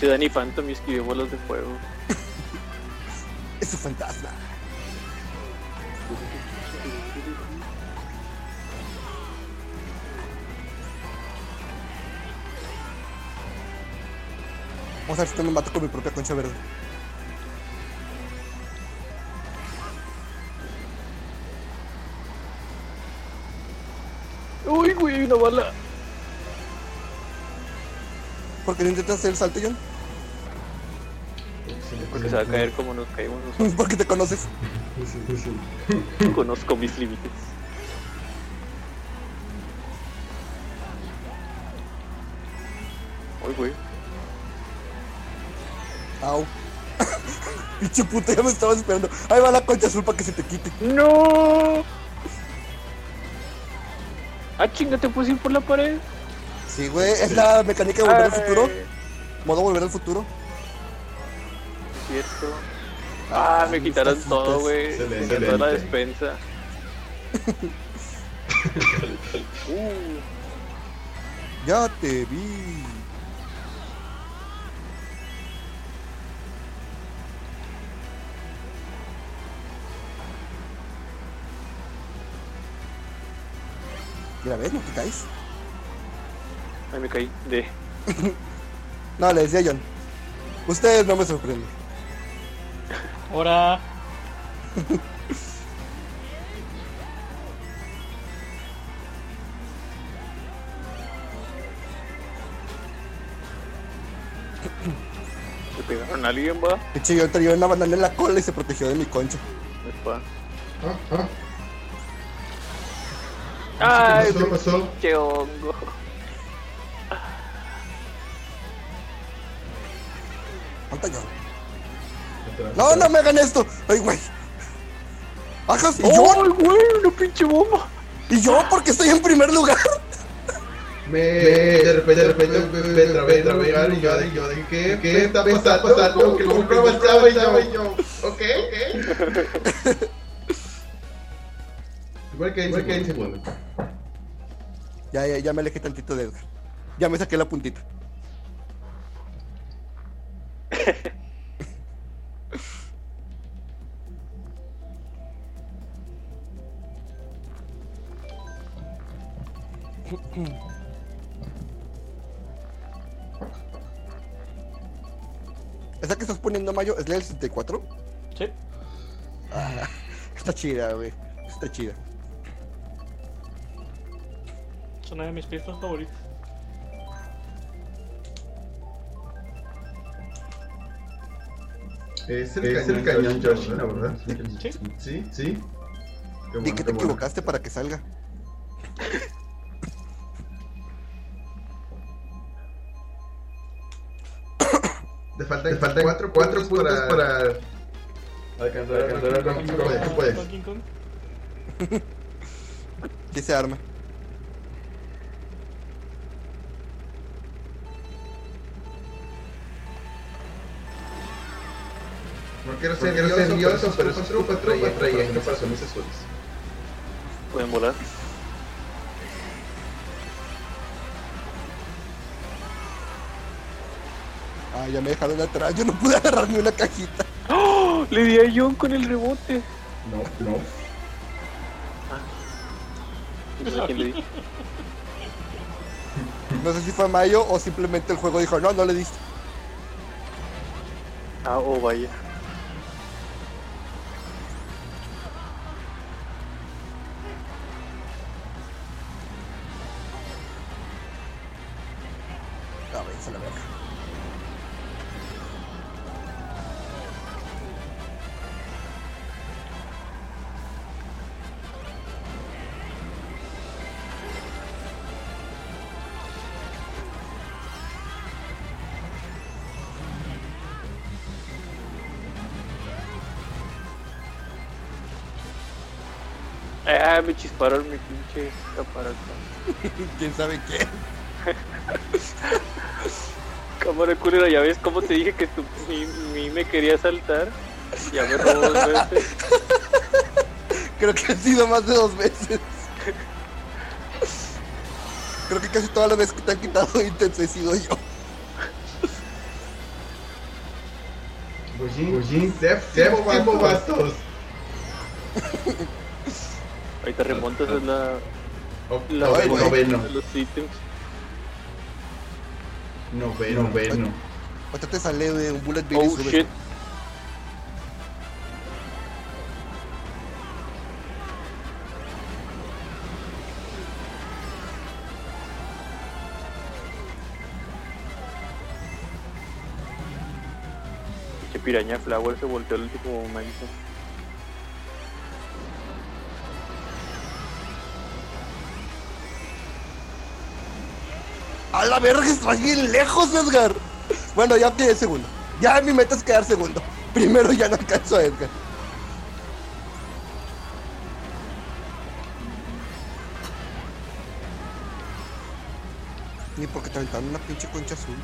Hice Danny Phantom y esquivé bolas de fuego. [laughs] Es un fantasma. Vamos a ver si no me mato con mi propia concha verde. Uy, güey, una bala. ¿Por qué no intentas hacer el salto, John? Porque se va a caer como nos caímos nosotros. [laughs] Porque te conoces. [laughs] Conozco mis límites. Uy, güey. Au. [laughs] Pinche puta, ya me estabas esperando. Ahí va la concha azul para que se te quite. ¡No! Ah, chinga, te puedes ir por la pared. Sí, güey, es la mecánica de volver al futuro. Modo volver al futuro. Cierto. Ah, me mis quitaron todo, güey. Excelente. Me quitó la despensa. [laughs] uh, Ya te vi. Mira, ¿ves? No te caes. ahí me caí. De. [laughs] No, le decía a John. Ustedes no me sorprenden. Ahora. ¿Le pegaron a alguien, va? Pinche John traía una banana en la cola y se protegió de mi concha. Espa. Ah, ah. Ay, ¿Qué pasó? qué hongo. No, no me hagan esto. Ay, güey. Ajas, ¿y yo? ¡Ay, güey! ¡Una pinche bomba! ¿Y yo? Porque estoy en primer lugar. Me, de repente, de repente me, me trabé, trabé, y yo, yo dije, ¿qué, qué está pasando? pasando? Que programa estaba y yo, y yo, ok, ok. [laughs] Igual que igual que en segundo. Ya, ya, ya me alejé tantito de Edgar. Ya me saqué la puntita. [laughs] ¿Esa que estás poniendo, Mayo, es la del 64? Sí. Ah, está chida, güey. Está chida. Es una de mis pistas favoritas. Es el, es el cañón Yoshina, ¿verdad? Sí. Sí, sí. Qué que te bueno. equivocaste para que salga. [laughs] Te faltan, te faltan cuatro, cuatro puntos para, para alcanzar, alcanzar a Donkey Kong. Tú puedes. ¿Qué se arma? No quiero ser, quiero ser nervioso, pero azules. Pueden volar. Ah, ya me dejaron atrás. Yo no pude agarrar ni una cajita. ¡Oh! Le di a John con el rebote. No, no. No sé a quién le di. No sé si fue Mayo o simplemente el juego dijo, no, no le diste. Ah, oh, vaya. A ver, se la verga. Ah, me chisparon mi pinche caparazón. [laughs] ¿Quién sabe qué? [laughs] Cámara culera, ya ves cómo te dije que tu, mi, mi me quería saltar. Ya me robó dos veces. [laughs] Creo que han sido más de dos veces. Creo que casi todas las veces que te han quitado ítems he sido yo. Sef, Sef, tiempo bastos. Ahí te remontas a la, la Noveno, güey. noveno, de los ítems. noveno, noveno. Ahorita te sale de un bullet bill y Oh shit. Piraña flower se volteó al último momento. A la verga, estás bien lejos, Edgar. Bueno, ya quedé segundo. Ya mi meta es quedar segundo. Primero ya no alcanzo a Edgar. Ni porque te aventaron una pinche concha azul.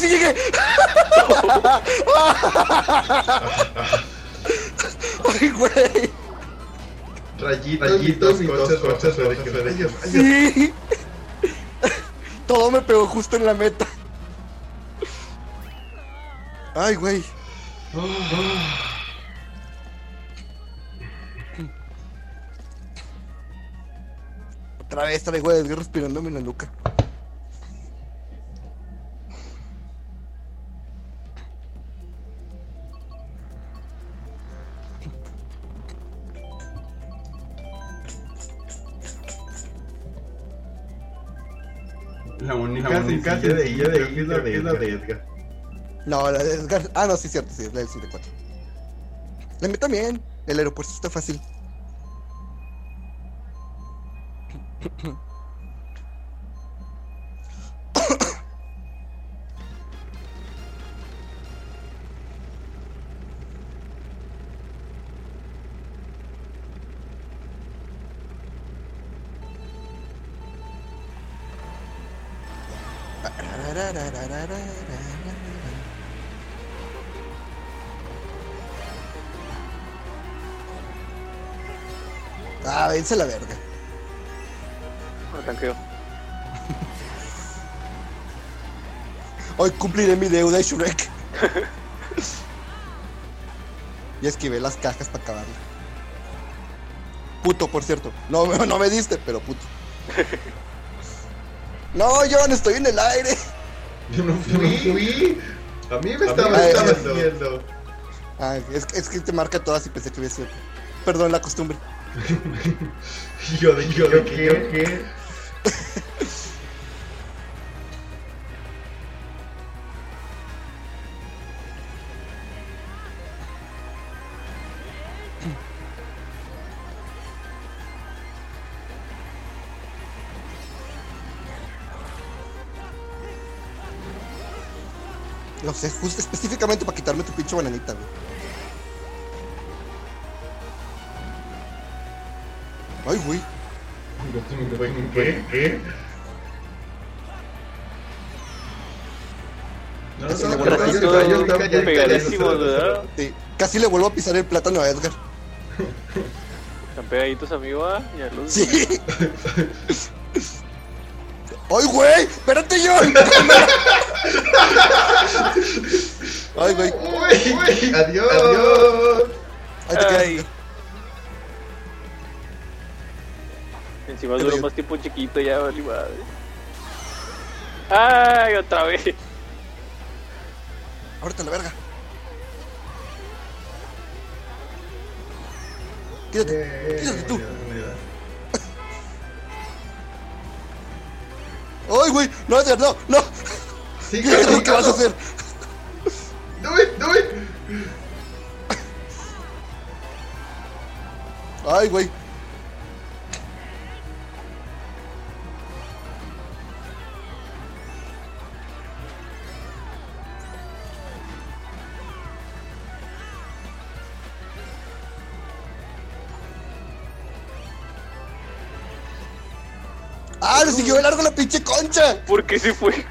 Sí llegué! ¡Ay, güey! Rayitos, rayitos y cosas, cosas, rayos. Sí. Todo me pegó justo en la meta. Ay, güey. Otra vez traigo a Edgar respirándome en la nuca. Única sencilla de de, la de Edgar. No, la de Edgar. Ah, no, sí, cierto, sí, es la del 74. La mía también. El aeropuerto está fácil. Vence la verga. No tanqueo. Hoy cumpliré mi deuda, Shrek. [laughs] y esquivé las cajas para acabarla. Puto, por cierto. No, [laughs] no me diste, pero puto. [laughs] No, John, estoy en el aire. Yo no fui. fui. A mí me estaba, haciendo. Es, es que te marca todas y pensé que hubiera sido. Perdón, la costumbre. [laughs] Yo de yo de qué, yo qué. No sé, justo específicamente para quitarme tu pinche bananita, güey. Ay, güey. ¿Qué? ¿Qué? No, Casi no, le no, vuelvo a a pisar el plátano a Edgar. Están pegaditos, amigo, ¿ah? Ya los Sí. ¡Ay, güey! ¡Espérate, John! ¡Ay, güey! Adiós. Adiós. Ahí te quedas. Ay. Te duró digo. más tiempo chiquito, ya vale madre. Ay, otra vez. Ahorita la verga. Quítate. Quítate tú. ¡Ay, güey! ¡No, Edgar, no! ¡No! Sí, ¿Qué vas a hacer? Do it, do it. ¡Ay, güey! ¡Ah, le siguió de largo la pinche concha! ¿Por qué se fue?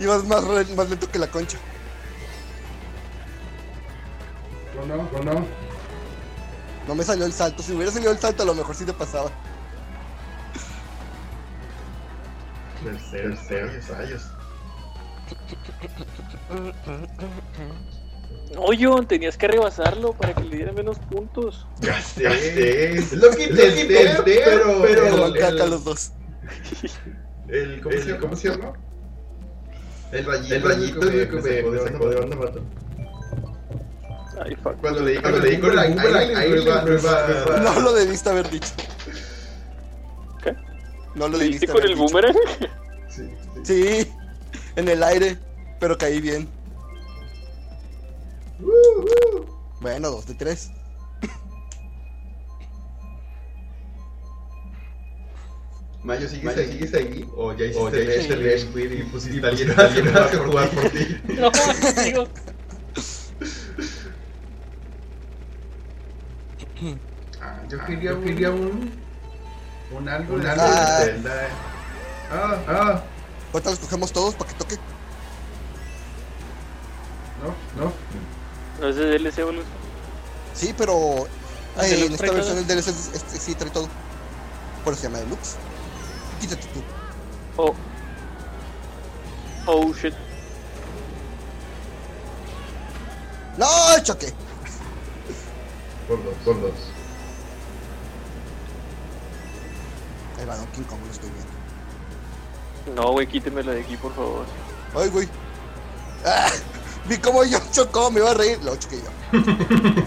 Ibas más, más lento que la concha. No, no, no, no. No me salió el salto. Si hubiera salido el salto, a lo mejor sí te pasaba. Rayos. No, John, tenías que rebasarlo para que le diera menos puntos. Ya sé. Lo que intenté, pero, pero el, los dos. [laughs] el- ¿cómo, se llama? ¿cómo se llama? El rayito, el rayito que me, me sacó de. Ay, fuck. Cuando le di, cuando le di con el boomerang, ahí le iba, iba, No lo debiste haber dicho. ¿Qué? No lo ¿Le debiste con el boomerang? Sí, sí. Sí, en el aire, pero caí bien. Uh, uh. Bueno, dos de tres. Mayo, ¿sigues, ahí? ¿sigues ahí? ¿O ya hiciste, ya hiciste el Rage Quit y pusiste a alguien alguien más a jugar por ti? [laughs] No, digo, Ah, yo quería, yo quería un... Un algo, un de Zelda. Ah, ah. Ahorita los cogemos todos para que toque. No, no. No es de DLC, boludo. Sí, pero ¿El ay, deluxe en esta versión todo? el DLC es- sí trae todo. Por eso se llama Deluxe. Quítate tú. Oh. Oh, shit. ¡No! ¡Choque! Por dos, por dos. Ahí va Donkey Kong, lo estoy viendo. No, güey, quítemelo de aquí, por favor. ¡Ay, güey! ¡Ah! Vi cómo yo chocó, me iba a reír. Lo choqué yo. [laughs]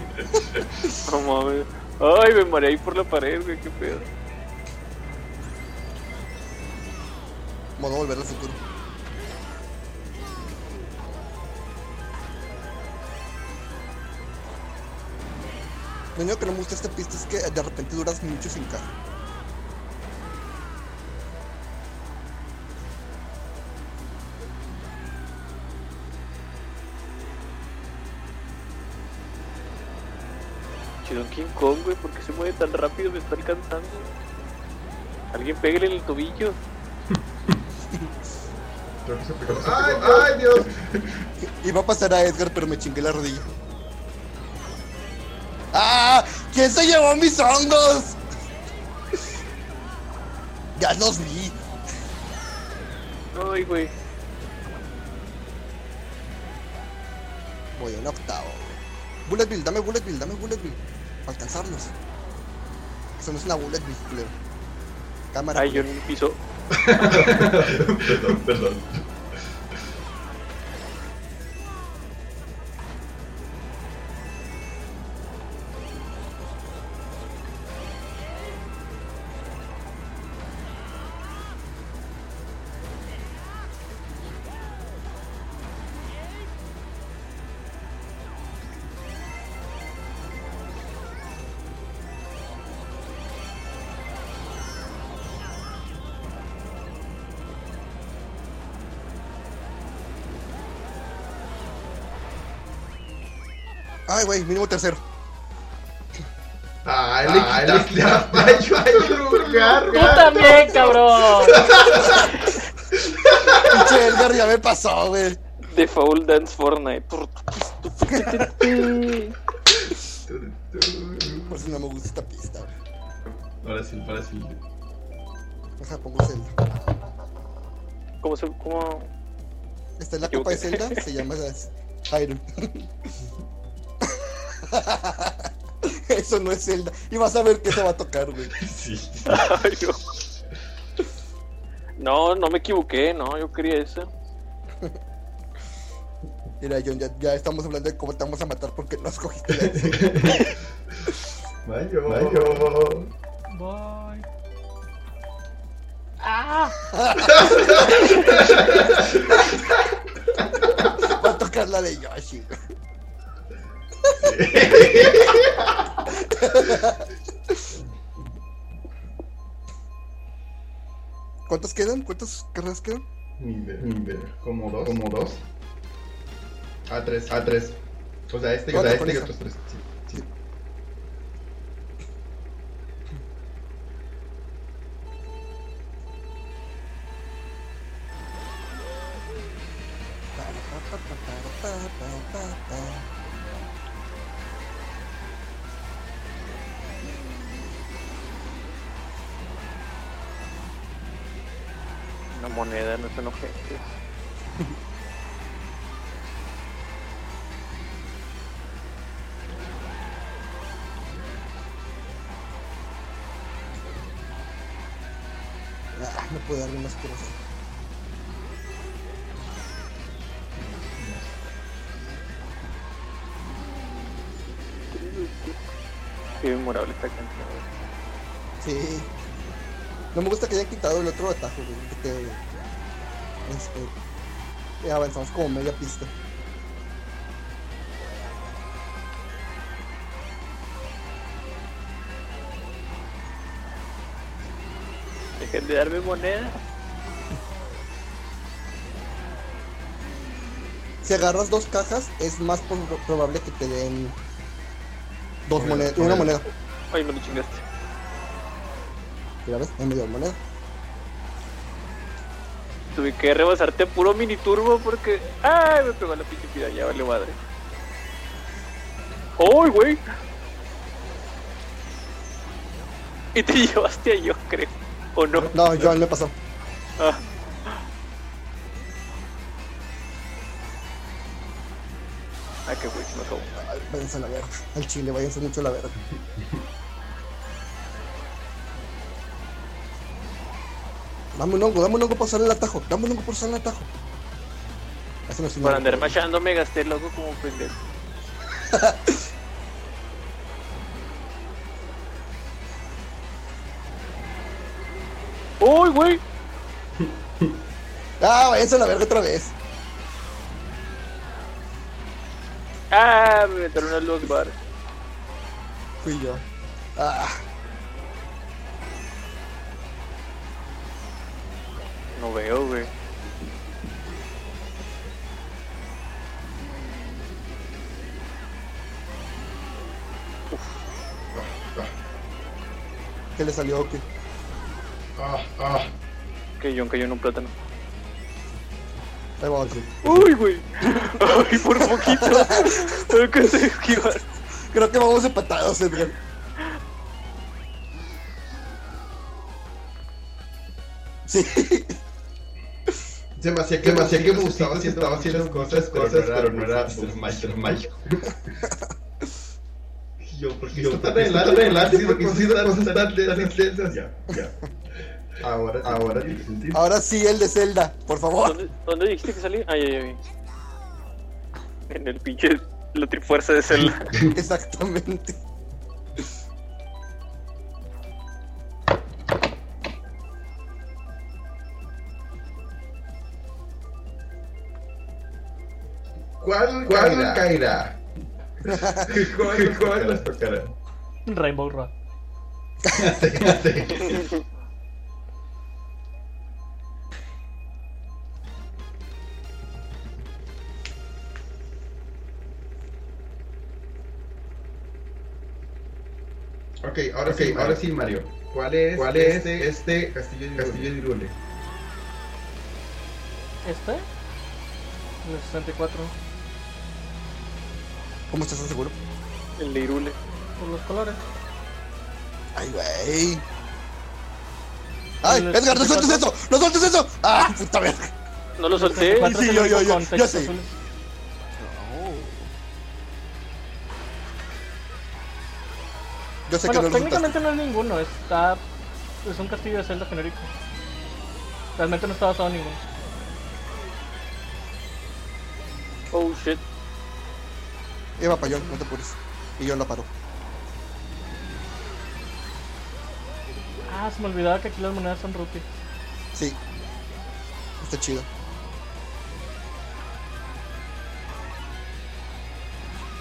No mames. Ay, me mareé ahí por la pared, güey, qué pedo. Modo volver al futuro. Lo único que no me gusta esta pista es que de repente duras mucho sin carro. Chidon King Kong, güey, ¿por qué se mueve tan rápido? Me está alcanzando. Alguien pégale en el tobillo. Creo que se pegó. ¡Ay, ay, Dios! Iba a pasar a Edgar, pero me chingué la rodilla. ¡Ah! ¿Quién se llevó mis hongos? Ya los vi. Ay, güey. Voy en octavo. Bullet Bill, dame Bullet Bill, dame Bullet Bill. Para alcanzarlos. Eso no es una Bullet Bill, culero. Cámara. Ay, yo en el piso. [laughs] perdón, perdón. Güey, mínimo tercero. Ah, le quitaste a lugar. Tú [laughs] también, cabrón. Pinche Edgar ya me pasó, güey. The Foul Dance Fortnite. Por eso no me gusta esta pista, güey. Ahora sí, ahora sí. Deja, pongo Zelda. ¿Cómo se.? ¿Cómo.? Esta es la copa de Zelda, se llama [laughs] Iron. [laughs] Eso no es Zelda. Y vas a ver qué te va a tocar, güey. [laughs] Sí. Ay. No, no me equivoqué, no, yo quería eso. Mira, John, ya, ya estamos hablando de cómo te vamos a matar porque no escogiste la Mayo. Mayo. Voy. ¡Ah! [laughs] Va a tocar la de Yoshi, güey. ¿Cuántas quedan? ¿Cuántas carreras quedan? Ni idea. Como dos. Como dos. A tres. A tres. O sea, este, o sea, este y otros tres. Sí. Moneda, no son objetos. Ah, no puedo darle más cosas. Qué memorable esta canción. Sí. No me gusta que hayan quitado el otro atajo, güey. Que te. Este. eh, avanzamos como media pista. Dejen de darme moneda. Si agarras dos cajas, es más pro- probable que te den dos Moneda, monedas, una moneda. Ay, me lo chingaste. Mira, ves, en medio moneda. Tuve que rebasarte a puro mini turbo porque. ¡Ay! Me pegó la pinche pira, ya vale madre. ¡Uy, güey! Y te [laughs] llevaste a yo, creo. ¿O no? No, Joan me pasó. Ah. Ah, qué güey, se me váyanse a la verga. Al chile, váyanse mucho a la verga. [laughs] Dame un hongo, dame un hongo por usar el atajo. Dame un hongo por usar el atajo. No Por andar machando me gasté el loco como pendejo. [laughs] ¡Uy, güey! [laughs] Ah, váyanse a la verga otra vez. ¡Ah! Me metieron al los bar. Fui yo. Ah, No veo, güey. ¿qué le salió? ¿Qué? Ah, ah. Que John cayó en un plátano. Ahí va otro. ¡Uy, güey! ¡Ay, por poquito! No alcancé a esquivar. Creo que vamos empatados, Edgar. Sí. Se me hacía que, me hacía que Musito sí estaba haciendo cosas, cosas, pero no era Mr. Mágico. Yo, porque yo tan adelante, tan adelante, porque sí, cosas tan intensas. Ya, ya. Ahora, ahora tiene sentido. Ahora sí, el de Zelda, por favor. ¿Dónde, ¿Dónde dijiste que salí? Ay, ay, ay. En el pinche. La trifuerza de Zelda. [laughs] Exactamente. ¿Cuál, cuál caerá? ¿Cuál, cuál nos tocará? Rainbow Road. Ok, ahora sí, ahora sí, Mario. ¿Cuál es, ¿Cuál es este, este Castillo de Castillo de Hyrule? ¿Este? El 64. ¿Cómo estás tan seguro? El de Irule. Por los colores. Ay, güey. ¡Ay, El Edgar, no sueltes 64. eso! ¡No sueltes eso! ¡Ah, puta verga! No lo solté. 64 Sí, el yo, yo, yo, yo sé. azules. Yo sé Bueno, que no técnicamente no es ninguno, está. Es un castillo de Zelda genérico. Realmente no está basado en ninguno. Oh shit. Eva Payón, no te apures. Y yo la paro. Ah, se me olvidaba que aquí las monedas son rupias. Sí. Está chido.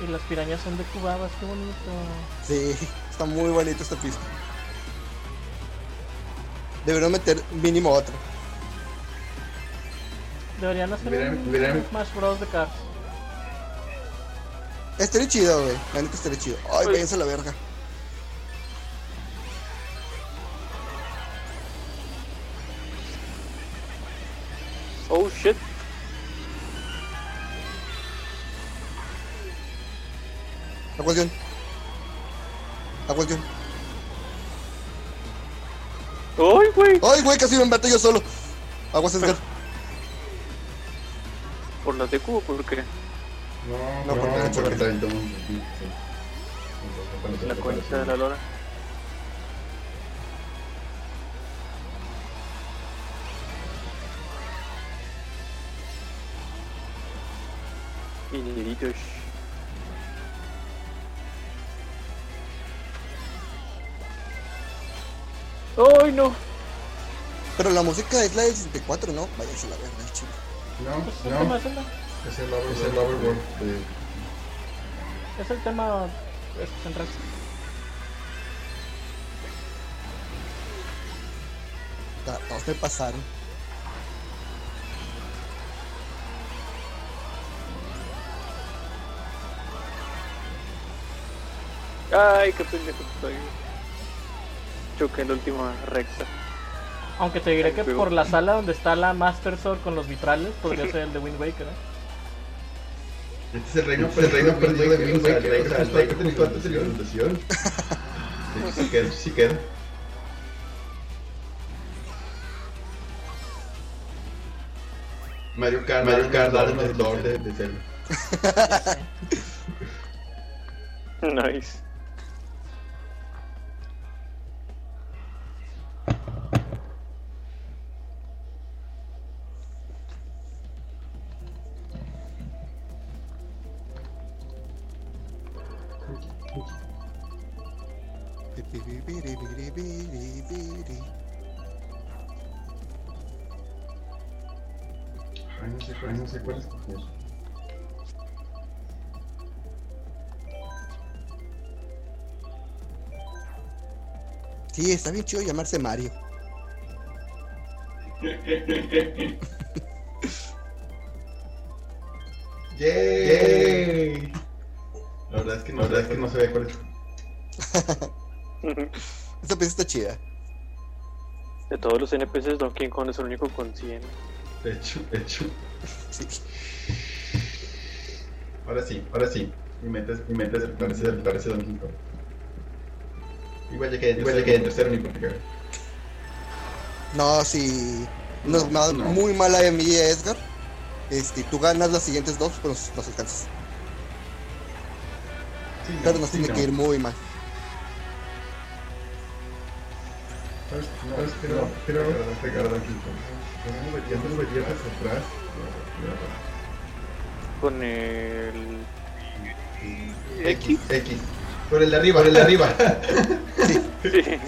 Y las pirañas son de cubabas, qué bonito. Sí, [laughs] está muy bonito esta pista. Deberían meter mínimo otro. Deberían hacer un hubieran- Smash Bros. de Cars. Estaría chido, güey. La neta estaría chido. Ay, váyanse a la verga. Oh shit. La cuestión. La cuestión. ¡Ay, güey! Ay, güey, casi me mato yo solo. Aguas, Edgar. ¿Por la TQ o por qué? No, No, no, porque porque, te aventó un- sí, sí. La cuenta de la lora. Inhibitos. ¡Ay, no! Pero la música es la del 64, ¿no? Váyanse a la verga, el chido. Pues es el No, no. Es el Over- es el Overworld de- Es el tema es, central. Todos me pasaron. ¡Ay, qué pendejo estoy! Choqué en la última recta. Aunque te diré que por la sala donde está la Master Sword con los vitrales, podría [laughs] ser el de Wind Waker, ¿eh? Este es el reino, el reino perdido de Wind Waker. O sea, el reino antes de la inundación. Sí, sí queda, sí queda. Mario Kart, Mario Kart, Dark Lord de, de Zelda. [laughs] Nice. Sí, está bien chido llamarse Mario. [laughs] ¡Yay! La verdad es que no, la verdad es que no sabía cuál es. [laughs] Esta pieza está chida. De todos los NPCs, Donkey Kong es el único con 100. De hecho, de hecho. Sí. Ahora sí, ahora sí. Mi mente, mi mente es- parece, parece Donkey Kong. Igual ya quedé, igual ya quedé en tercero ni por qué. No, si nos va no. muy mal a mí y a Edgar. Este, tú ganas las siguientes dos, pero nos alcanzas. Sí, pero nos sí, tiene que ir muy mal. ¿Sabes? ¿Sabes qué no? ¿Qué no? Metías hacia atrás. Con el. X. X. Por el de arriba, por el de arriba. Sí.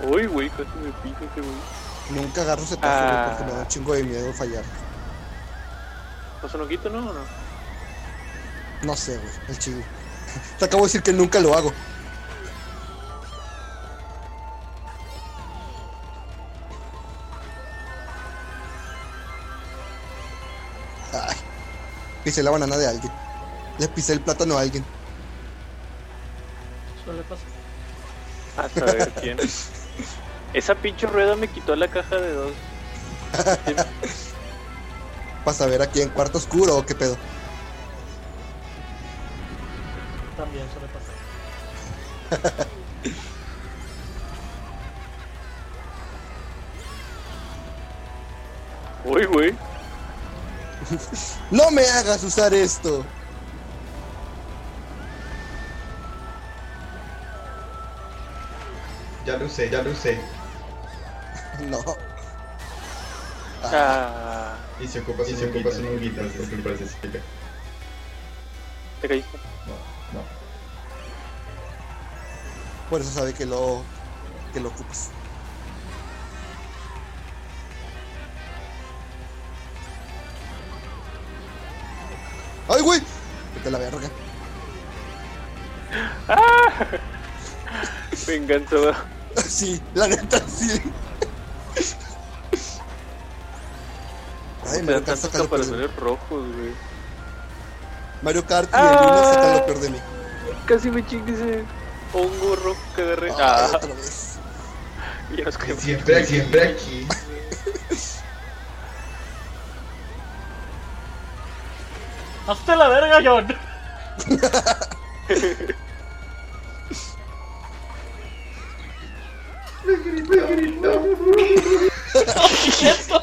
Uy, güey, casi me pica ese güey. Nunca agarro ese Ah. porque me da un chingo de miedo fallar. ¿Pues no quito, no o no? No sé, güey, el chingo. [laughs] Te acabo de decir que nunca lo hago. Pisé la banana de alguien. Le pisé el plátano a alguien. Suele pasar. A saber quién. Esa pinche rueda me quitó la caja de dos. [laughs] Para saber aquí en cuarto oscuro o qué pedo. También suele pasar. [laughs] Uy, güey. [laughs] ¡No me hagas usar esto! Ya lo usé, ya lo usé. [laughs] No. Ah, Y se ocupa, y se ocupa su monguita, es que me parece te caíste. No, no. Por eso sabe que lo. que lo ocupas. ¡Ay, güey! Vete a la verga. [laughs] Venganza, va. Sí, la neta, sí. Ay, Me Mario Kart saca lo mí. caparazones rojos, güey. Mario Kart y Ah. sacan lo peor de mí. Casi me chingue ese hongo rojo que agarré. Ay, Ah, otra vez. [laughs] nos quedamos. Siempre aquí, siempre aquí. ¡Hazte la verga, John!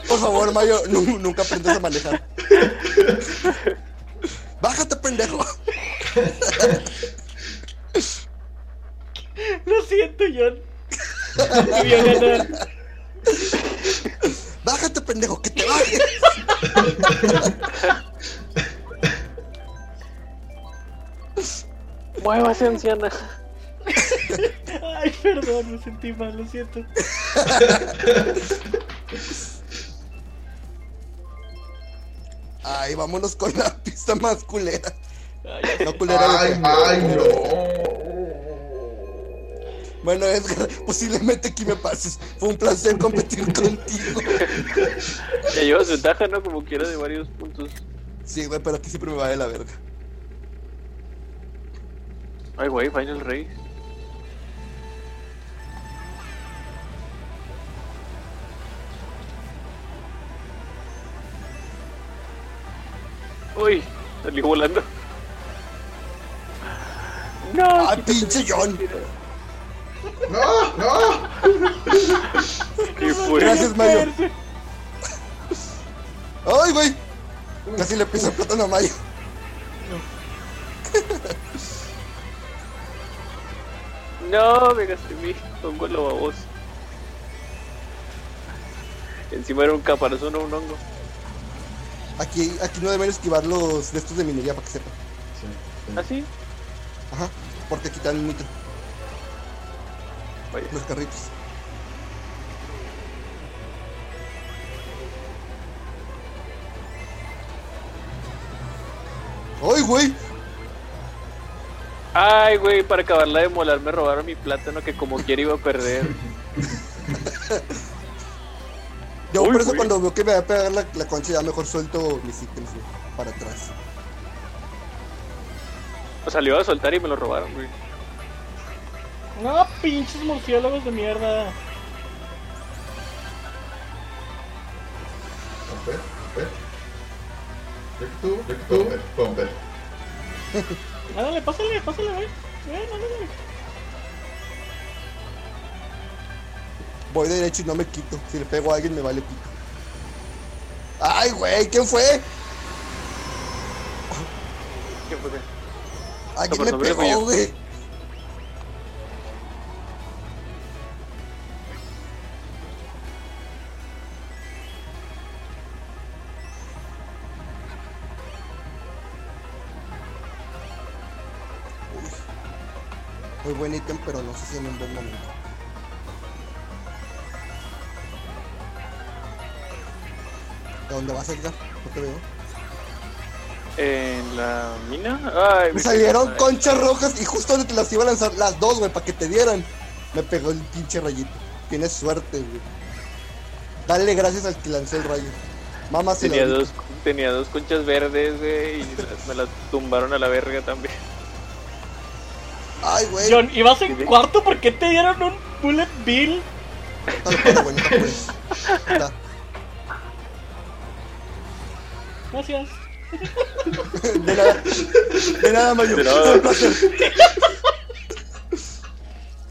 Por favor, nu- nunca aprendes a manejar. Bájate, pendejo. Lo siento, John. Voy a ganar. Bájate, pendejo, que te bajes. Muévase, anciana. [laughs] Ay, perdón, me sentí mal, lo siento. Ay, vámonos con la pista más culera. Ay, No culera. Ay, ay, no. Bueno, Edgar, posiblemente aquí me pases. Fue un placer competir contigo. Ya llevas ventaja, ¿no? Como quiera de varios puntos. Sí, güey, pero aquí siempre me va de la verga. Ay, güey, Final Race. Uy, salí volando. No, ¡Ay, pinche John! No, no. y fue. Gracias, Mario. ¡Ay, güey! Casi le piso el plátano a Mario. No, me gasté mi hongo lo baboso. Encima era un caparazón o un hongo. Aquí, aquí no deben esquivar los de estos de minería para que sepan. Sí, sí. ¿Ah, sí? Ajá, porque quitan el nitro, Vaya. los carritos. ¡Ay, güey! Ay, güey, para acabarla de molar me robaron mi plátano que como quiera iba a perder. [laughs] Yo Uy, por eso güey. cuando veo que me va a pegar la, la concha ya mejor suelto mis ítems güey, para atrás. O sea, le iba a soltar y me lo robaron, güey. No, pinches murciélagos de mierda. Pomper, pomper. Pomper, pomper. [laughs] Ándale, pásale, pásale, güey. Ven, ándale. Voy derecho y no me quito. Si le pego a alguien me vale pico. Ay, güey, ¿quién fue? ¿Qué fue? Alguien No, me pegó, güey. Buen ítem, pero no sé si en un buen momento. ¿A dónde vas, Edgar? No te veo. ¿En la mina? Ay, Me salieron Ay, conchas rojas y justo donde te las iba a lanzar las dos, güey, para que te dieran. Me pegó el pinche rayito. Tienes suerte, güey. Dale gracias al que lanzó el rayo. Mamá se Tenía dos, tenía dos conchas verdes, güey, y las- me las tumbaron a la verga también. Ay, güey. John, ibas en Sí. cuarto, ¿por qué te dieron un bullet bill? Tal güey, no te apures. Da. Gracias. De nada. De nada, Mario. De nada. Un placer.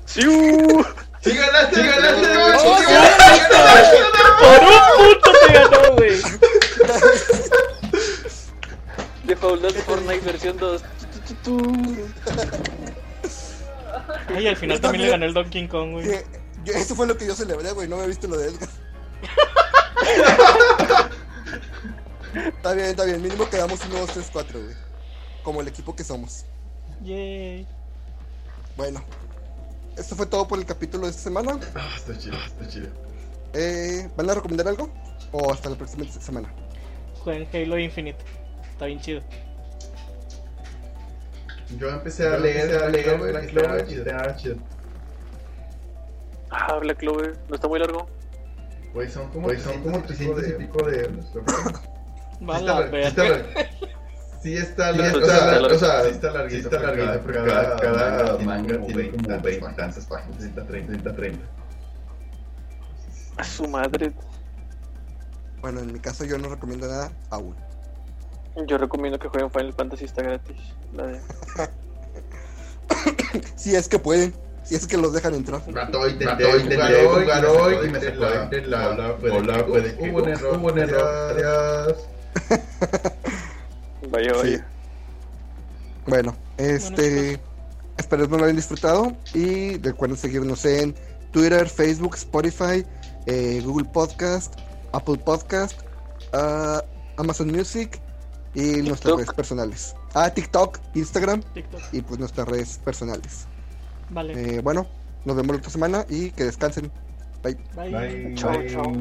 ¡Siu! ¡Sí ganaste! ¡Sí ganaste! ¡Oh, ¡Sí ganaste! Por un punto te ganó, güey. De Faulas Fortnite versión 2. [laughs] Ay, al final también le gané el Donkey Kong, güey. Que- yo- Eso fue lo que yo celebré, güey. No me viste lo de Edgar. [laughs] está bien, está bien. Mínimo quedamos 1, 2, 3, 4, güey. Como el equipo que somos. Yay. Bueno. Esto fue todo por el capítulo de esta semana. Ah, está chido, está chido. Eh, ¿Van a recomendar algo? ¿O hasta la próxima semana? Jueguen Halo Infinite. Está bien chido. Yo empecé a leer, a leer, güey, Black Clover y estaba chido. Ah, Black Clover, ¿no está muy largo? Güey, son como, son como 300 y pico de... [coughs] Sí está, sí está verga. lar- sí está Sí, largo, o sea, sí está larguito, sí está larguito, porque cada, cada manga tiene como 20 tantas páginas, 30, 30, 30. A su madre. Bueno, en mi caso yo no recomiendo nada aún. Yo recomiendo que jueguen Final Fantasy, está gratis. La de... [coughs] Si es que pueden. Si es que los dejan entrar. Rato intenté intenté jugar hoy y me sacó la la bola puede que hubo un error, hubo un error. Adiós. Vaya, Sí. vaya. Bueno, este. Espero que lo hayan disfrutado. Y recuerden seguirnos en Twitter, Facebook, Spotify, eh, Google Podcast, Apple Podcast, ah, Amazon Music y nuestras redes personales. Ah, TikTok, Instagram TikTok. y pues nuestras redes personales. Vale. Eh, bueno, nos vemos la otra semana y que descansen. Bye. Bye. Chao, chao.